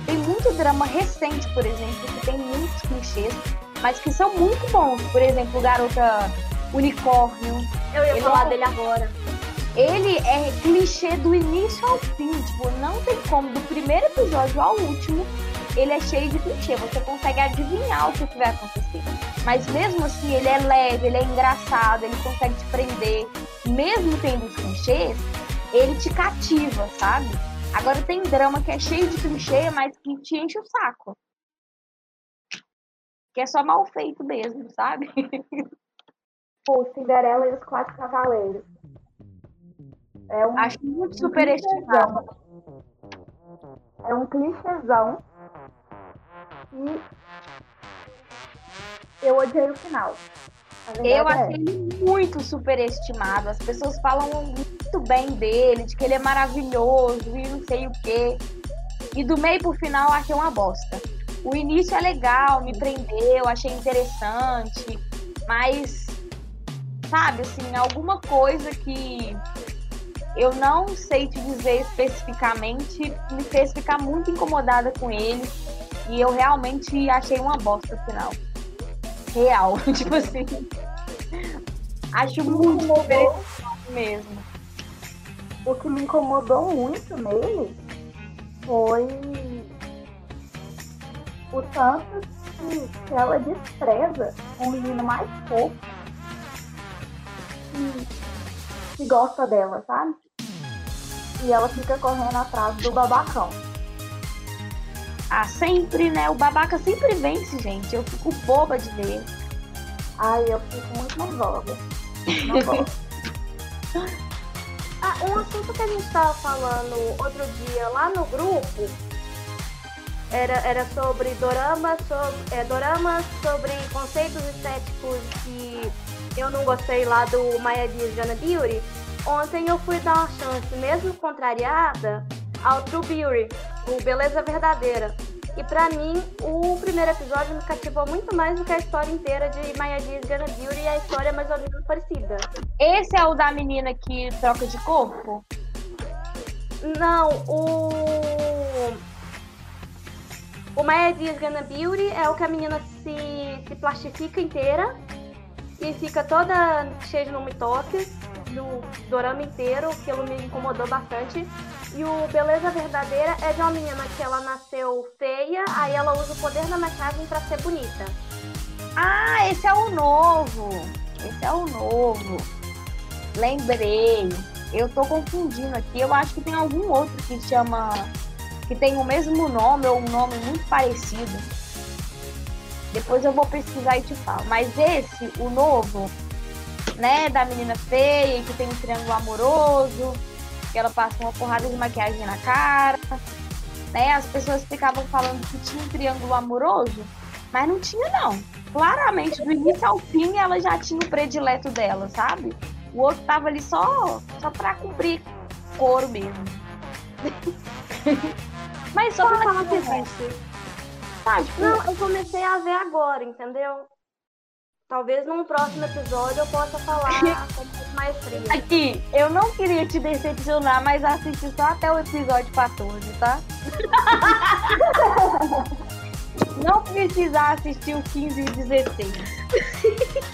Tem muito drama recente, por exemplo, que tem muitos clichês, mas que são muito bons. Por exemplo, Garota Unicórnio. Eu ia falar é... dele agora. Ele é clichê do início ao fim, tipo, não tem como, do primeiro episódio ao último, ele é cheio de clichê, você consegue adivinhar o que, que vai acontecer. Mas mesmo assim, ele é leve, ele é engraçado, ele consegue te prender. Mesmo tendo os clichês, ele te cativa, sabe? Agora tem drama que é cheio de clichê, mas que te enche o saco. Que é só mal feito mesmo, sabe? Pô, Cinderela e os Quatro Cavaleiros. É um Acho muito superestimado. É um clichêzão. E eu odiei o final. Eu é achei ele muito superestimado. As pessoas falam muito bem dele, de que ele é maravilhoso e não sei o quê. E do meio pro final eu achei uma bosta. O início é legal, me prendeu, achei interessante, mas sabe, assim, alguma coisa que eu não sei te dizer especificamente, me fez ficar muito incomodada com ele. E eu realmente achei uma bosta final. Real. tipo assim. Acho muito interessante mesmo. O que me incomodou muito nele foi o tanto que, que ela despreza um menino mais fofo que, que gosta dela, sabe? e ela fica correndo atrás do babacão. Ah, sempre, né? O babaca sempre vence, gente. Eu fico boba de ver. Ai, eu fico muito nervosa. ah, um assunto que a gente estava falando outro dia lá no grupo era, era sobre doramas sobre, é, doramas sobre conceitos estéticos que eu não gostei lá do Maya Dias Jana Beauty. Ontem eu fui dar uma chance, mesmo contrariada, ao True Beauty, o Beleza Verdadeira. E para mim, o primeiro episódio me cativou muito mais do que a história inteira de Maya Diaz e Gana Beauty e a história é mais ou menos parecida. Esse é o da menina que troca de corpo? Não, o. O Maya Diaz Gana Beauty é o que a menina se, se plastifica inteira e fica toda cheia de nome toques do dorama inteiro, aquilo me incomodou bastante. E o Beleza Verdadeira é de uma menina que ela nasceu feia, aí ela usa o poder da maquiagem para ser bonita. Ah, esse é o novo. Esse é o novo. Lembrei. Eu tô confundindo aqui. Eu acho que tem algum outro que chama. Que tem o mesmo nome ou um nome muito parecido. Depois eu vou pesquisar e te falo. Mas esse, o novo, né, da menina feia, que tem um triângulo amoroso, que ela passa uma porrada de maquiagem na cara, né? As pessoas ficavam falando que tinha um triângulo amoroso, mas não tinha não. Claramente, do início ao fim, ela já tinha o predileto dela, sabe? O outro tava ali só, só pra cumprir couro mesmo. mas só pra falar que existe. Tá, tipo, não, eu comecei a ver agora, entendeu? Talvez num próximo episódio eu possa falar com mais frio. Aqui, eu não queria te decepcionar, mas assisti só até o episódio 14, tá? não precisa assistir o 15 e o 16.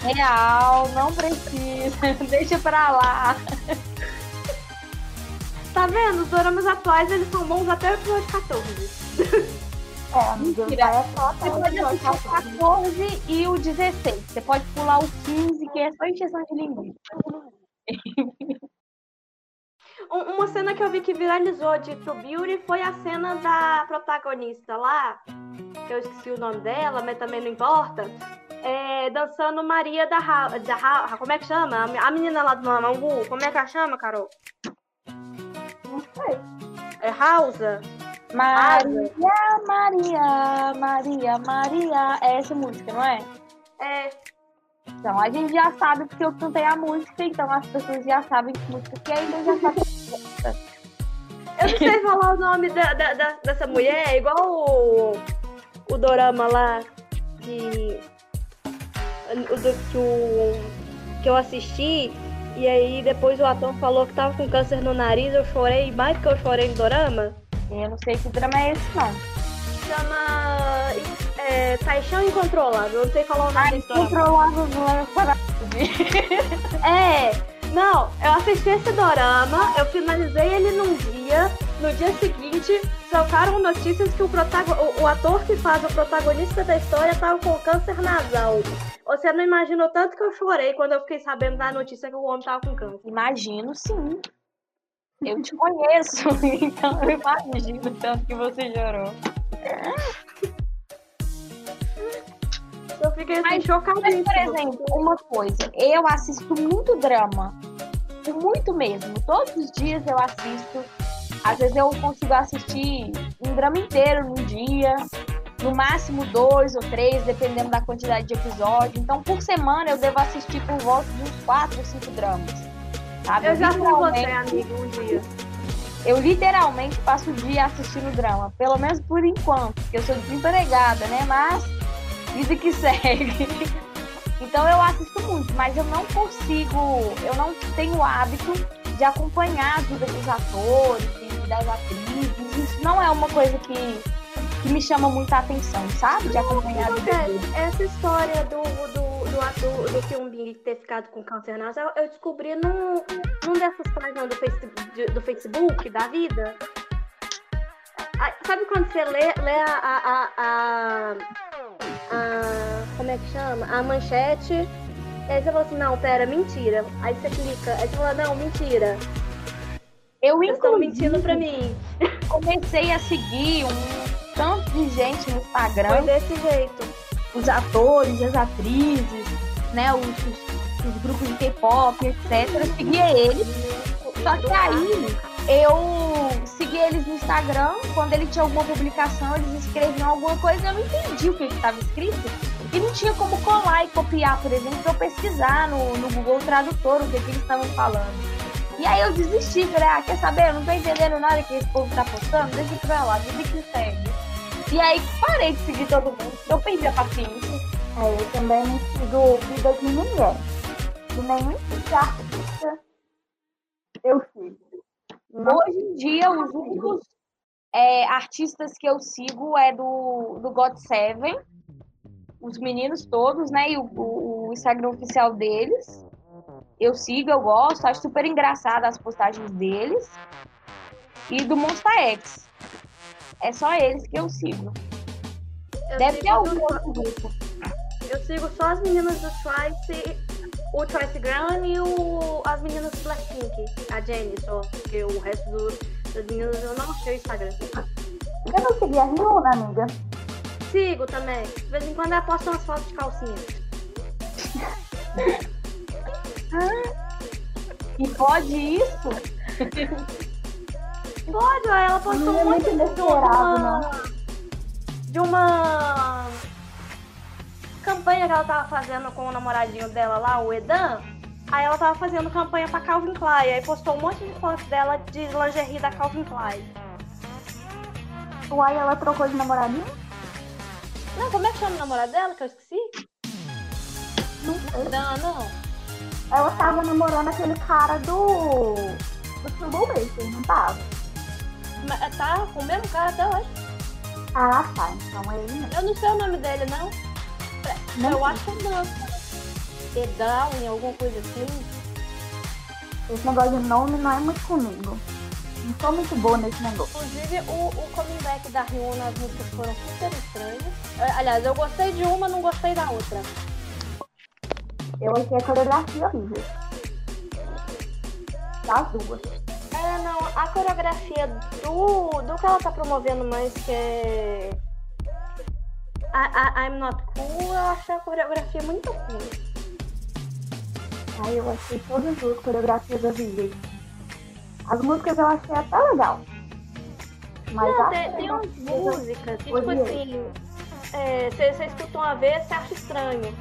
Real, não precisa. Deixa pra lá. Tá vendo? Os doramas atuais eles são bons até o episódio 14. É, amiga, Mentira. vai só até Você pode assistir o 14 e o 16. Você pode pular o 15, que é só encheção de linguiça. Uma cena que eu vi que viralizou de True Beauty foi a cena da protagonista lá, que eu esqueci o nome dela, mas também não importa. é, dançando Maria da Ra... da Ra... Como é que chama? A menina lá do Mamangu. Como é que ela chama, Carol? Não sei. É Rausa? Maria, Maria, Maria, Maria. É essa música, não é? É. Então, a gente já sabe porque eu cantei a música, então as pessoas já sabem que música que é, então já sabem. Eu não sei falar o nome da, da- da- dessa mulher, é igual o, o dorama lá que, o, que, o, que eu assisti. E aí depois o ator falou que tava com câncer no nariz, eu chorei mais do que eu chorei no dorama. Eu não sei que drama é esse, não. Chama é, Paixão Incontrolável, eu não sei falar o nome da história. Controlável não é para. É, não, eu assisti esse dorama, eu finalizei ele num dia, no dia seguinte, trocaram notícias que o, o, o ator que faz o protagonista da história tava com câncer nasal. Você não imaginou tanto que eu chorei quando eu fiquei sabendo da notícia que o homem tava com câncer. Imagino, sim. Eu te conheço, então eu imagino tanto que você chorou. Eu fiquei assim, Mas- chocadíssima. Mas, por exemplo, uma coisa, eu assisto muito drama. Muito mesmo. Todos os dias eu assisto. Às vezes eu consigo assistir um drama inteiro num dia. No máximo dois ou três, dependendo da quantidade de episódio. Então, por semana, eu devo assistir por volta de uns quatro ou cinco dramas. Sabe? Eu já fui você, amigo, um dia. eu literalmente passo o dia assistindo drama. Pelo menos por enquanto, porque eu sou desempregada, né? Mas vida que segue. Então eu assisto muito, mas eu não consigo, eu não tenho o hábito de acompanhar a vida dos atores das atrizes. Isso não é uma coisa que, que me chama muita atenção, sabe? De acompanhar vida deles. Essa história do, do, do ator do Kyung ter ficado com câncer nasal, eu descobri num, num dessas páginas do Facebook, do Facebook da vida. Ah, Sabe quando você lê, lê a, a, a, a- a- Como é que chama? A manchete. E aí você fala assim, não, pera, mentira. Aí você clica, aí você fala, não, mentira. Eu, Vocês estão mentindo pra mim. comecei a seguir um tanto de gente no Instagram. Foi desse jeito. os atores, as atrizes, né, os, os- os grupos de K-pop, etc. Eu seguia eles, só que aí eu segui eles no Instagram, quando ele tinha alguma publicação, eles escreviam alguma coisa, eu não entendi o que estava escrito. E não tinha como colar e copiar, por exemplo, para eu pesquisar no, no Google Tradutor o que, que eles estavam falando. E aí eu desisti, falei, ah, quer saber? Eu não tô entendendo nada que esse povo tá postando, deixa pra lá, vida que segue. E aí parei de seguir todo mundo, eu perdi a paciência. É, eu também não sigo vida de ninguém. De nenhum tipo artista eu sigo. Hoje em dia, os únicos é, artistas que eu sigo é do, do God Seven, os meninos todos, né? E o, o- o Instagram oficial deles. Eu sigo, eu gosto, acho super engraçado as postagens deles. E do Monsta X. É só eles que eu sigo. Eu Deve ter algum outro grupo. Eu sigo só as meninas do Twice, o Twice Gram e o, as meninas do Blackpink, a Jenny só, porque o resto do- das meninas eu não achei o Instagram. Você não seguia a Rihanna, amiga? Sigo também. De vez em quando ela posta umas fotos de calcinha. E pode isso? Pode, ela postou Não é muito de uma, de uma campanha que ela tava fazendo com o namoradinho dela lá, o Edan. Aí ela tava fazendo campanha pra Calvin Klein. Aí postou um monte de fotos dela de lingerie da Calvin Klein. Uai, ela trocou de namoradinho? Não, como é que chama o namorado dela que eu esqueci? Não. Não, não. Ela tava namorando aquele cara do. do Troublemaker, não tava? Mas Tá com o mesmo cara até hoje. Ah, tá. Então é ele mesmo. Eu não sei o nome dele, não. Não eu sei. acho que não. Edown, alguma coisa assim. Esse negócio de nome não é muito comigo. Não sou muito boa nesse negócio. Inclusive, o, o coming back da Rihanna, as músicas foram super estranhas. Eh, Aliás, eu gostei de uma, não gostei da outra. Eu achei a coreografia horrível. Das duas. É, não, a coreografia do, do que ela tá promovendo mais, que é I, I'm Not Cool, eu achei a coreografia muito cool. Aí eu achei todas as coreografias horríveis. As músicas eu achei até legal. Mas Não, tem, tem umas músicas que, tipo assim, é, você, você escuta uma vez, você acha estranho.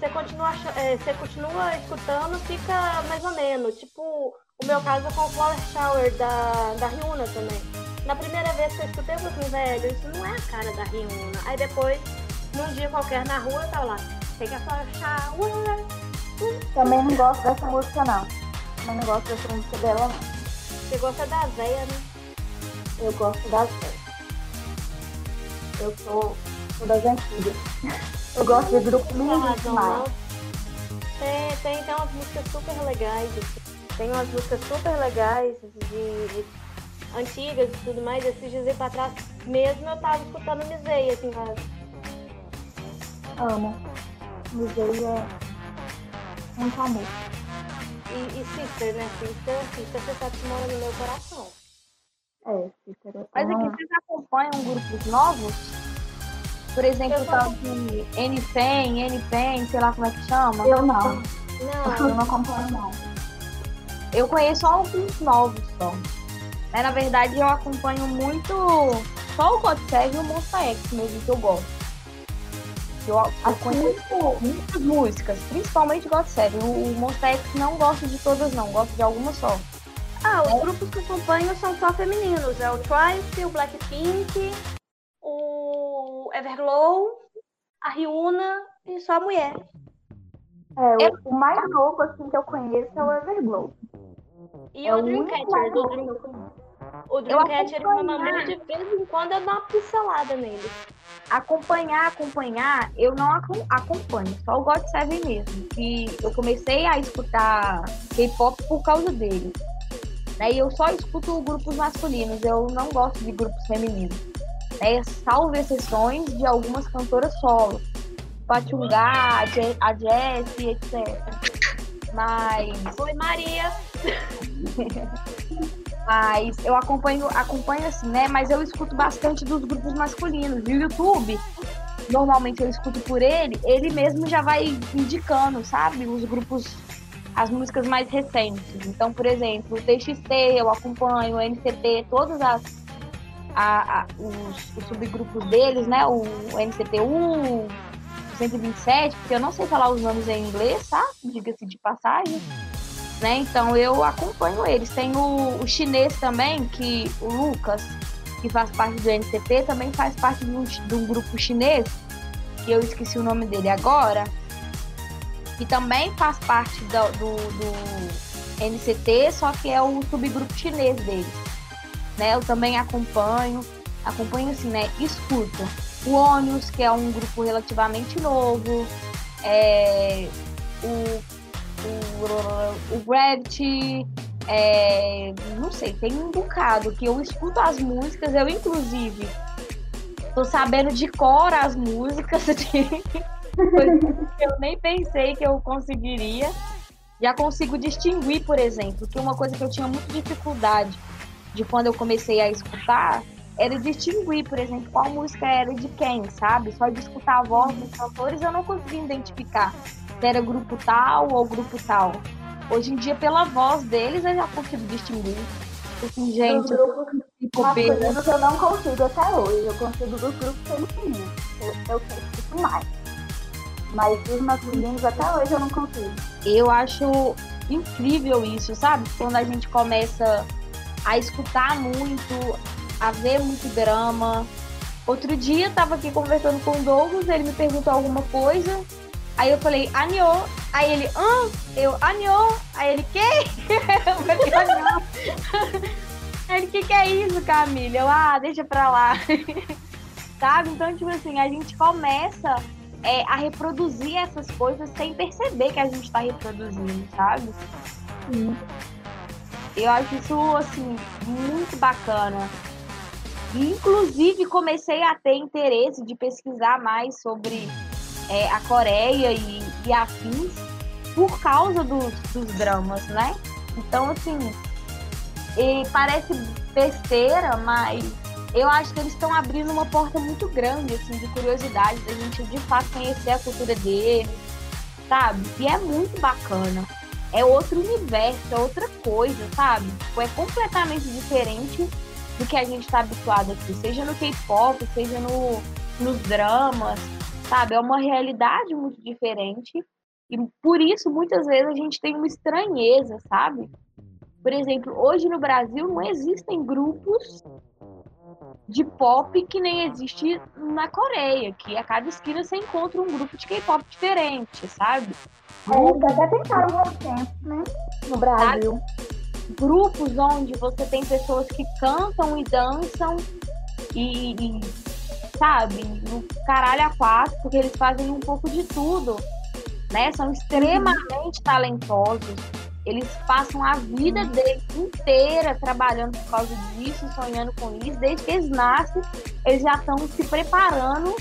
Você continua, é, você continua escutando, fica mais ou menos. Tipo, o meu caso é com o Flower Shower da, da Ryuna também. Na primeira vez que eu escutei, eu falei assim, velho, isso não é a cara da Rihanna. Aí depois, num dia qualquer na rua, eu tava lá, tem a falar shower. Também não gosto dessa música, não. Também não gosto dessa música dela, não. Você gosta da véia, né? Eu gosto das véias. Eu sou, sou das antigas. Eu gosto de grupo mínimo demais. Tem, tem, tem umas músicas super legais. Tem umas músicas super legais de, de antigas e tudo mais, esses dias aí pra trás, mesmo eu tava escutando Misei aqui em casa. Amo. Misei é muito amor. E, e Sister, né? Sister, Sister, você sabe que mora no meu coração. É, Sister. É Mas aqui vocês acompanham grupos novos? Por exemplo, o tal de N-Pen, N-Pen, sei lá como é que chama? Eu não. Não. Eu não acompanho, não. Eu conheço alguns novos só. É, na verdade, eu acompanho muito só o God e o Monster X mesmo, que eu gosto. Eu acompanho muitas músicas, principalmente God Seven. O Monster X não gosto de todas, não, gosto de algumas só. Ah, os é. grupos que eu acompanho são só femininos. É o Twice, o Blackpink, o Everglow, a Ryuna e só a mulher. É, o, o mais novo assim que eu conheço é o Everglow. E é o Dreamcatcher do Dreamcatcher. O Dreamcatcher ele me de vez em quando eu dou uma pincelada nele. Acompanhar, acompanhar, eu não acompanho, só o God Seven mesmo. Que eu comecei a escutar K-pop por causa dele. Né? E eu só escuto grupos masculinos, eu não gosto de grupos femininos. Né? Salvo exceções de algumas cantoras solo. Pachungá, a Jessie, etc. Mas. Oi, Maria! Mas eu acompanho, acompanho assim, né? Mas eu escuto bastante dos grupos masculinos. E o YouTube, normalmente eu escuto por ele, ele mesmo já vai indicando, sabe? Os grupos, as músicas mais recentes. Então, por exemplo, o TXT eu acompanho, o NCT, todas as. A, a, os, os, subgrupos deles, né? O, o NCT1, o 127, porque eu não sei falar os nomes em inglês, tá? Diga-se de passagem né? Então eu acompanho eles. Tem o, o chinês também, que o Lucas, que faz parte do NCT, também faz parte de um, de um grupo chinês, que eu esqueci o nome dele agora, que também faz parte do, do, do NCT, só que é o subgrupo chinês deles. Né? Eu também acompanho, acompanho assim, né? Escuto. O Onius, que é um grupo relativamente novo, é, o o, o Gravity, é, não sei, tem um bocado que eu escuto as músicas, eu inclusive tô sabendo de cor as músicas, de eu nem pensei que eu conseguiria. Já consigo distinguir, por exemplo, que uma coisa que eu tinha muita dificuldade de quando eu comecei a escutar era distinguir, por exemplo, qual música era de quem, sabe? Só de escutar a voz dos cantores eu não conseguia identificar se era grupo tal ou grupo tal. Hoje em dia, pela voz deles, eu já consigo distinguir. Assim, gente, eu, eu não consigo até hoje. Eu consigo dos grupos femininos. Eu, eu escuto mais. Mas dos masculinos até hoje eu não consigo. Eu acho incrível isso, sabe? Quando a gente começa a escutar muito, a ver muito drama. Outro dia eu tava aqui conversando com o Douglas, ele me perguntou alguma coisa, Aí eu falei, Anio. Aí ele, hã? Eu, Anio. Aí ele, que? Eu falei. Aí ele, que que é isso, Camila? Eu, ah, deixa pra lá. Sabe? Então, tipo assim, a gente começa é, a reproduzir essas coisas sem perceber que a gente tá reproduzindo, sabe? Sim. Eu acho isso, assim, muito bacana. Inclusive, comecei a ter interesse de pesquisar mais sobre é, a Coreia e, e afins por causa dos, dos dramas, né? Então, assim, parece besteira, mas eu acho que eles estão abrindo uma porta muito grande, assim, de curiosidade, da gente de fato conhecer a cultura deles, sabe? E é muito bacana. É outro universo, é outra coisa, sabe? Tipo, é completamente diferente do que a gente está habituado aqui, seja no K-pop, seja no, nos dramas, sabe? É uma realidade muito diferente. E por isso, muitas vezes, a gente tem uma estranheza, sabe? Por exemplo, hoje no Brasil não existem grupos de pop que nem existe na Coreia, que a cada esquina você encontra um grupo de K-pop diferente, sabe? É, até tentaram um tempo, né? No Brasil. Sabe? Grupos onde você tem pessoas que cantam e dançam e, e sabe, no caralho a quatro, porque eles fazem um pouco de tudo, né? São extremamente talentosos eles passam a vida uhum. deles inteira trabalhando por causa disso, sonhando com isso. Desde que eles nascem, eles já estão se preparando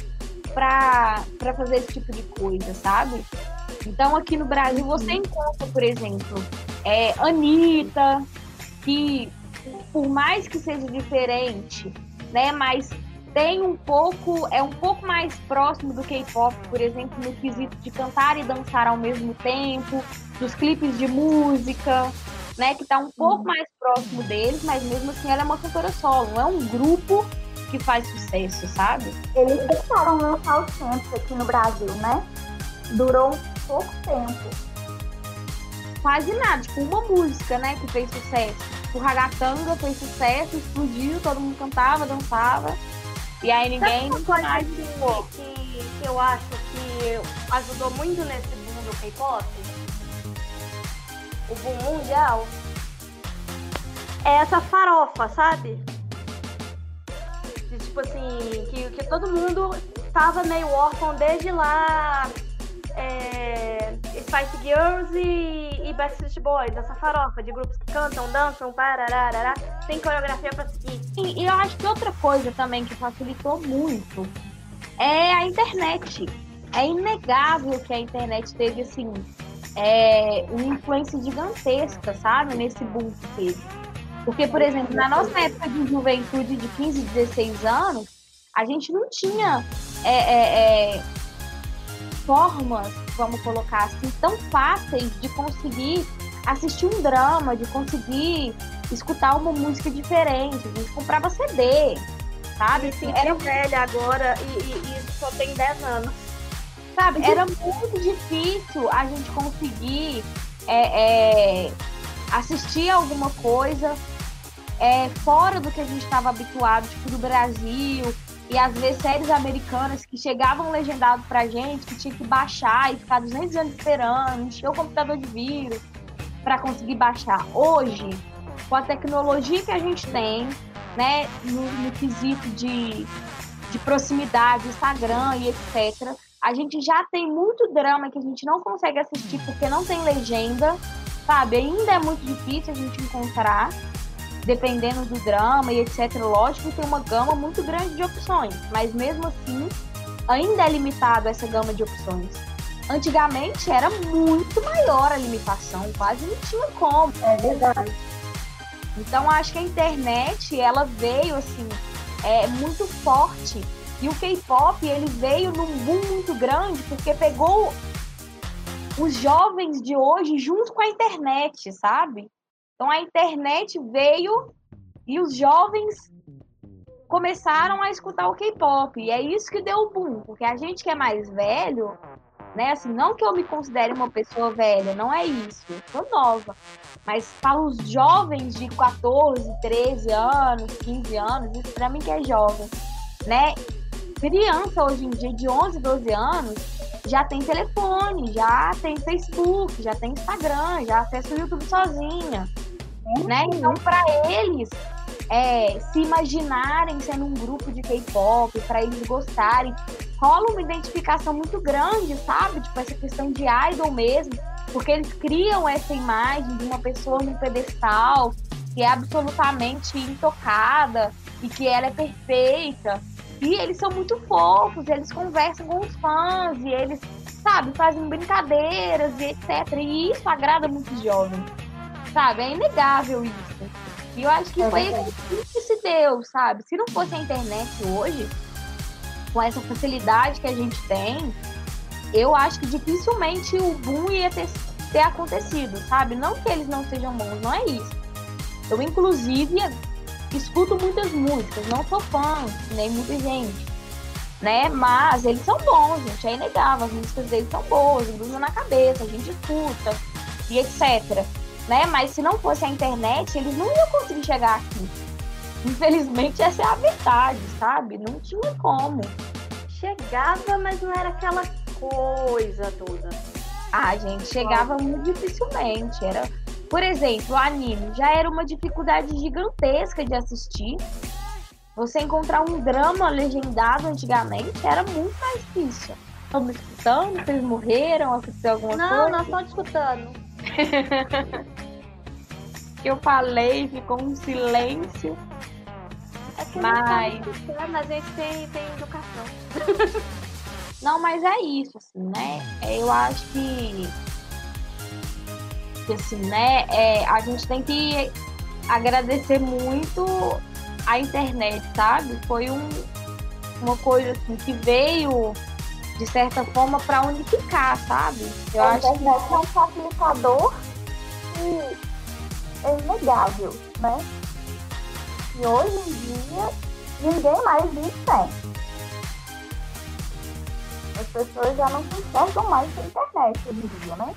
para fazer esse tipo de coisa, sabe? Então, aqui no Brasil, você uhum. encontra, por exemplo, é, Anitta, que, por mais que seja diferente, né, mas tem um pouco, é um pouco mais próximo do K-pop, por exemplo, no quesito de cantar e dançar ao mesmo tempo, dos clipes de música, né, que tá um pouco uhum. mais próximo deles, mas mesmo assim ela é uma cantora solo, não é um grupo que faz sucesso, sabe? Eles tentaram lançar os tempos aqui no Brasil, né? Durou um pouco tempo. Quase nada, tipo uma música, né, que fez sucesso. O Ragatanga fez sucesso, explodiu, todo mundo cantava, dançava. E aí ninguém mais que, que, que eu acho que ajudou muito nesse boom do K-pop? O boom mundial? É essa farofa, sabe? De, tipo assim, que, que todo mundo tava meio órfão desde lá. É, Spice Girls e, e Backstreet Boys, essa farofa de grupos que cantam, dançam, parararará, tem coreografia pra seguir. E, e eu acho que outra coisa também que facilitou muito é a internet. É inegável que a internet teve, assim, é, uma influência gigantesca, sabe, nesse boom que teve. Porque, por exemplo, na nossa época de juventude de 15, 16 anos, a gente não tinha é, é, é formas, vamos colocar assim, tão fáceis de conseguir assistir um drama, de conseguir escutar uma música diferente. A gente comprava CD, sabe? Assim, era velha agora e, e, e só tem 10 anos. Sabe? Era muito difícil a gente conseguir é, é, assistir alguma coisa é, fora do que a gente estava habituado, tipo, do Brasil, e às vezes séries americanas que chegavam legendado pra gente, que tinha que baixar e ficar 200 anos esperando, encher o computador de vírus para conseguir baixar. Hoje, com a tecnologia que a gente tem, né, no, no quesito de, de proximidade, Instagram e etc., a gente já tem muito drama que a gente não consegue assistir porque não tem legenda, sabe? Ainda é muito difícil a gente encontrar dependendo do drama e etc. Lógico tem uma gama muito grande de opções, mas mesmo assim ainda é limitado essa gama de opções. Antigamente era muito maior a limitação, quase não tinha como. É verdade. Então acho que a internet ela veio assim é muito forte e o K-pop ele veio num boom muito grande porque pegou os jovens de hoje junto com a internet, sabe? Então a internet veio e os jovens começaram a escutar o K-pop. E é isso que deu o boom, porque a gente que é mais velho, né? Assim, não que eu me considere uma pessoa velha, não é isso. Eu sou nova. Mas para os jovens de 14, 13 anos, 15 anos, isso para mim que é jovem, né? Criança hoje em dia de 11, 12 anos já tem telefone, já tem Facebook, já tem Instagram, já acessa o YouTube sozinha. Né? Então, para eles é, se imaginarem sendo um grupo de K-pop, para eles gostarem, rola uma identificação muito grande, sabe? Tipo, essa questão de idol mesmo, porque eles criam essa imagem de uma pessoa num pedestal que é absolutamente intocada e que ela é perfeita. E eles são muito fofos, eles conversam com os fãs e eles, sabe, fazem brincadeiras e etc. E isso agrada muitos jovens sabe? É inegável isso. E eu acho que é foi assim que se Deus, sabe? Se não fosse a internet hoje, com essa facilidade que a gente tem, eu acho que dificilmente o boom ia ter, ter acontecido, sabe? Não que eles não sejam bons, não é isso. Eu, inclusive, escuto muitas músicas, não sou fã, nem muita gente, né? Mas eles são bons, gente, é inegável, as músicas deles são boas, grudam na cabeça, a gente escuta e etc. Né? Mas se não fosse a internet, eles não iam conseguir chegar aqui. Infelizmente, essa é a verdade, sabe? Não tinha como. Chegava, mas não era aquela coisa toda. Ah, gente, chegava muito dificilmente. Era, por exemplo, o anime já era uma dificuldade gigantesca de assistir. Você encontrar um drama legendado antigamente era muito mais difícil. Estamos escutando? Vocês morreram? Aconteceu alguma não, coisa? Não, nós estamos escutando. eu falei, ficou um silêncio. É que mas... não a gente tem, tem educação. não, mas é isso, assim, né? Eu acho que, que assim, né? É, a gente tem que agradecer muito a internet, sabe? Foi um, uma coisa assim, que veio de certa forma para unificar, sabe? Eu a acho internet que é um facilitador e é inegável, né? E hoje em dia, ninguém mais vive sem. As pessoas já não se enxergam mais sem internet hoje em dia, né?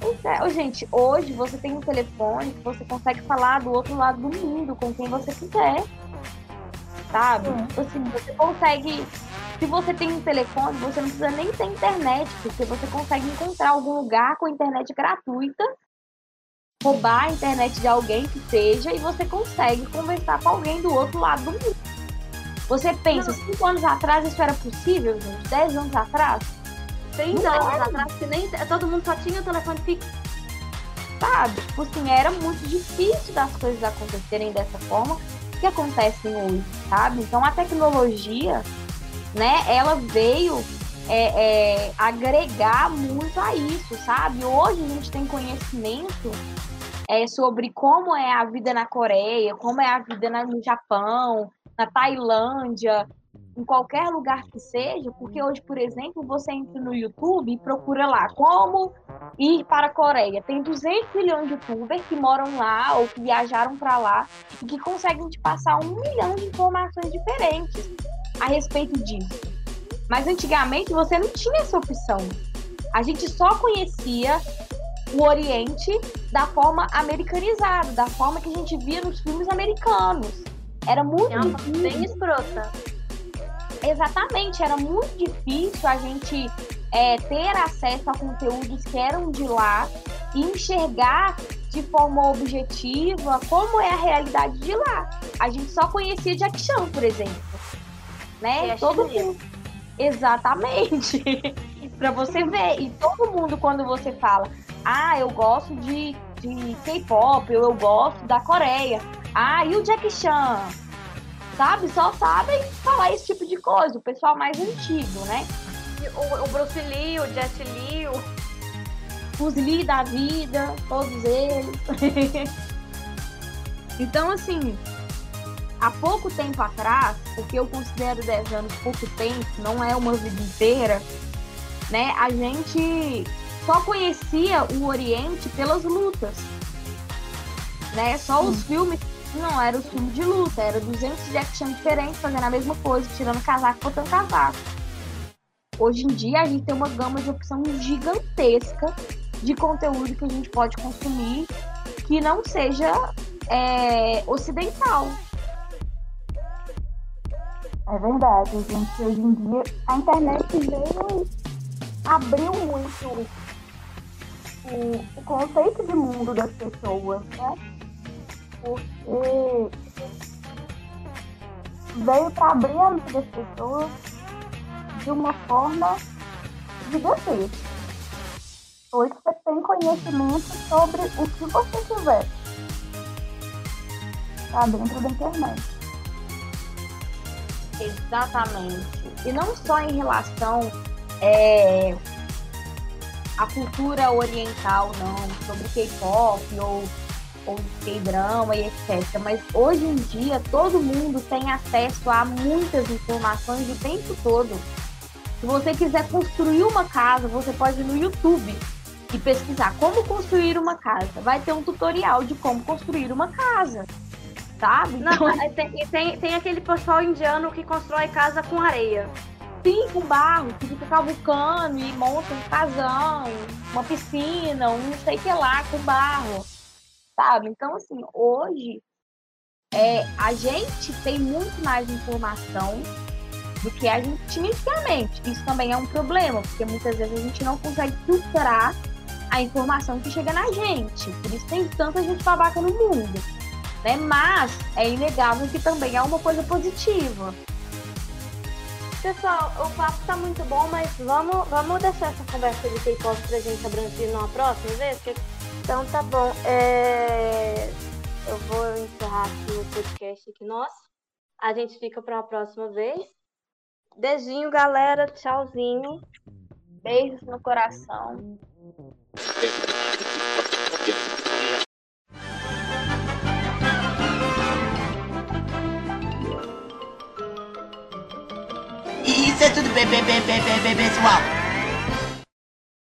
Pois é, gente, hoje você tem um telefone que você consegue falar do outro lado do mundo com quem você quiser. Sabe? Sim. Assim, você consegue. Se você tem um telefone, você não precisa nem ter internet, porque você consegue encontrar algum lugar com internet gratuita roubar a internet de alguém que seja e você consegue conversar com alguém do outro lado do mundo. Você pensa, não. cinco anos atrás isso era possível, gente? Dez anos atrás? 30 anos era. atrás, que nem todo mundo só tinha o telefone fixo. Sabe? Tipo assim, era muito difícil das coisas acontecerem dessa forma que acontecem hoje, sabe? Então a tecnologia, né, ela veio é, é, agregar muito a isso, sabe? Hoje a gente tem conhecimento é, sobre como é a vida na Coreia, como é a vida no Japão, na Tailândia, em qualquer lugar que seja, porque hoje, por exemplo, você entra no YouTube e procura lá como ir para a Coreia. Tem 200 milhões de youtubers que moram lá ou que viajaram para lá e que conseguem te passar um milhão de informações diferentes a respeito disso. Mas antigamente você não tinha essa opção. A gente só conhecia o Oriente da forma americanizada, da forma que a gente via nos filmes americanos. Era muito é difícil. Bem escrota. Exatamente, era muito difícil a gente é, ter acesso a conteúdos que eram de lá e enxergar de forma objetiva como é a realidade de lá. A gente só conhecia Jack Chan, por exemplo. Né? Todo mundo. Exatamente. para você ver. E todo mundo, quando você fala, ah, eu gosto de, de K-pop, ou eu gosto da Coreia. Ah, e o Jack Chan? Sabe? Só sabem falar esse tipo de coisa, o pessoal mais antigo, né? O, o Bruce Lee, o Jet Li, o... os Lee da vida, todos eles. então, assim, há pouco tempo atrás, porque eu considero 10 anos pouco tempo, não é uma vida inteira, né? A gente só conhecia o Oriente pelas lutas. Né? Só os hum. filmes não era o filme de luta, era 200 de action diferentes fazendo a mesma coisa, tirando casaco, botando casaco. Hoje em dia a gente tem uma gama de opção gigantesca de conteúdo que a gente pode consumir que não seja é, ocidental. É verdade, gente. Hoje em dia a internet veio e abriu muito o, o conceito de mundo das pessoas, né? Porque veio para abrir a mente das pessoas de uma forma gigantesca. Hoje você tem conhecimento sobre o que você quiser. Está dentro da internet. Exatamente. E não só em relação é, a cultura oriental, não, sobre K-pop ou ou K-drama e etc. Mas hoje em dia todo mundo tem acesso a muitas informações o tempo todo. Se você quiser construir uma casa, você pode ir no YouTube e pesquisar como construir uma casa. Vai ter um tutorial de como construir uma casa. Sabe? Não, então... tem, tem, tem aquele pessoal indiano que constrói casa com areia. Sim, com barro, que fica cavucando e monta um casão, uma piscina, um não sei o que lá com barro. Sabe? Então, assim, hoje é, a gente tem muito mais informação do que a gente tinha antigamente. Isso também é um problema, porque muitas vezes a gente não consegue filtrar a informação que chega na gente. Por isso tem tanta gente babaca no mundo. Né? Mas é inegável que também é uma coisa positiva. Pessoal, o papo tá muito bom, mas vamos, vamos deixar essa conversa de K-pop pra gente abranger numa próxima vez? Então tá bom. É... Eu vou encerrar aqui o podcast aqui nosso. A gente fica para uma próxima vez. Beijinho, galera. Tchauzinho. Beijos no coração. Isso é tudo bem, bem, bem, bem, bem, bem, pessoal.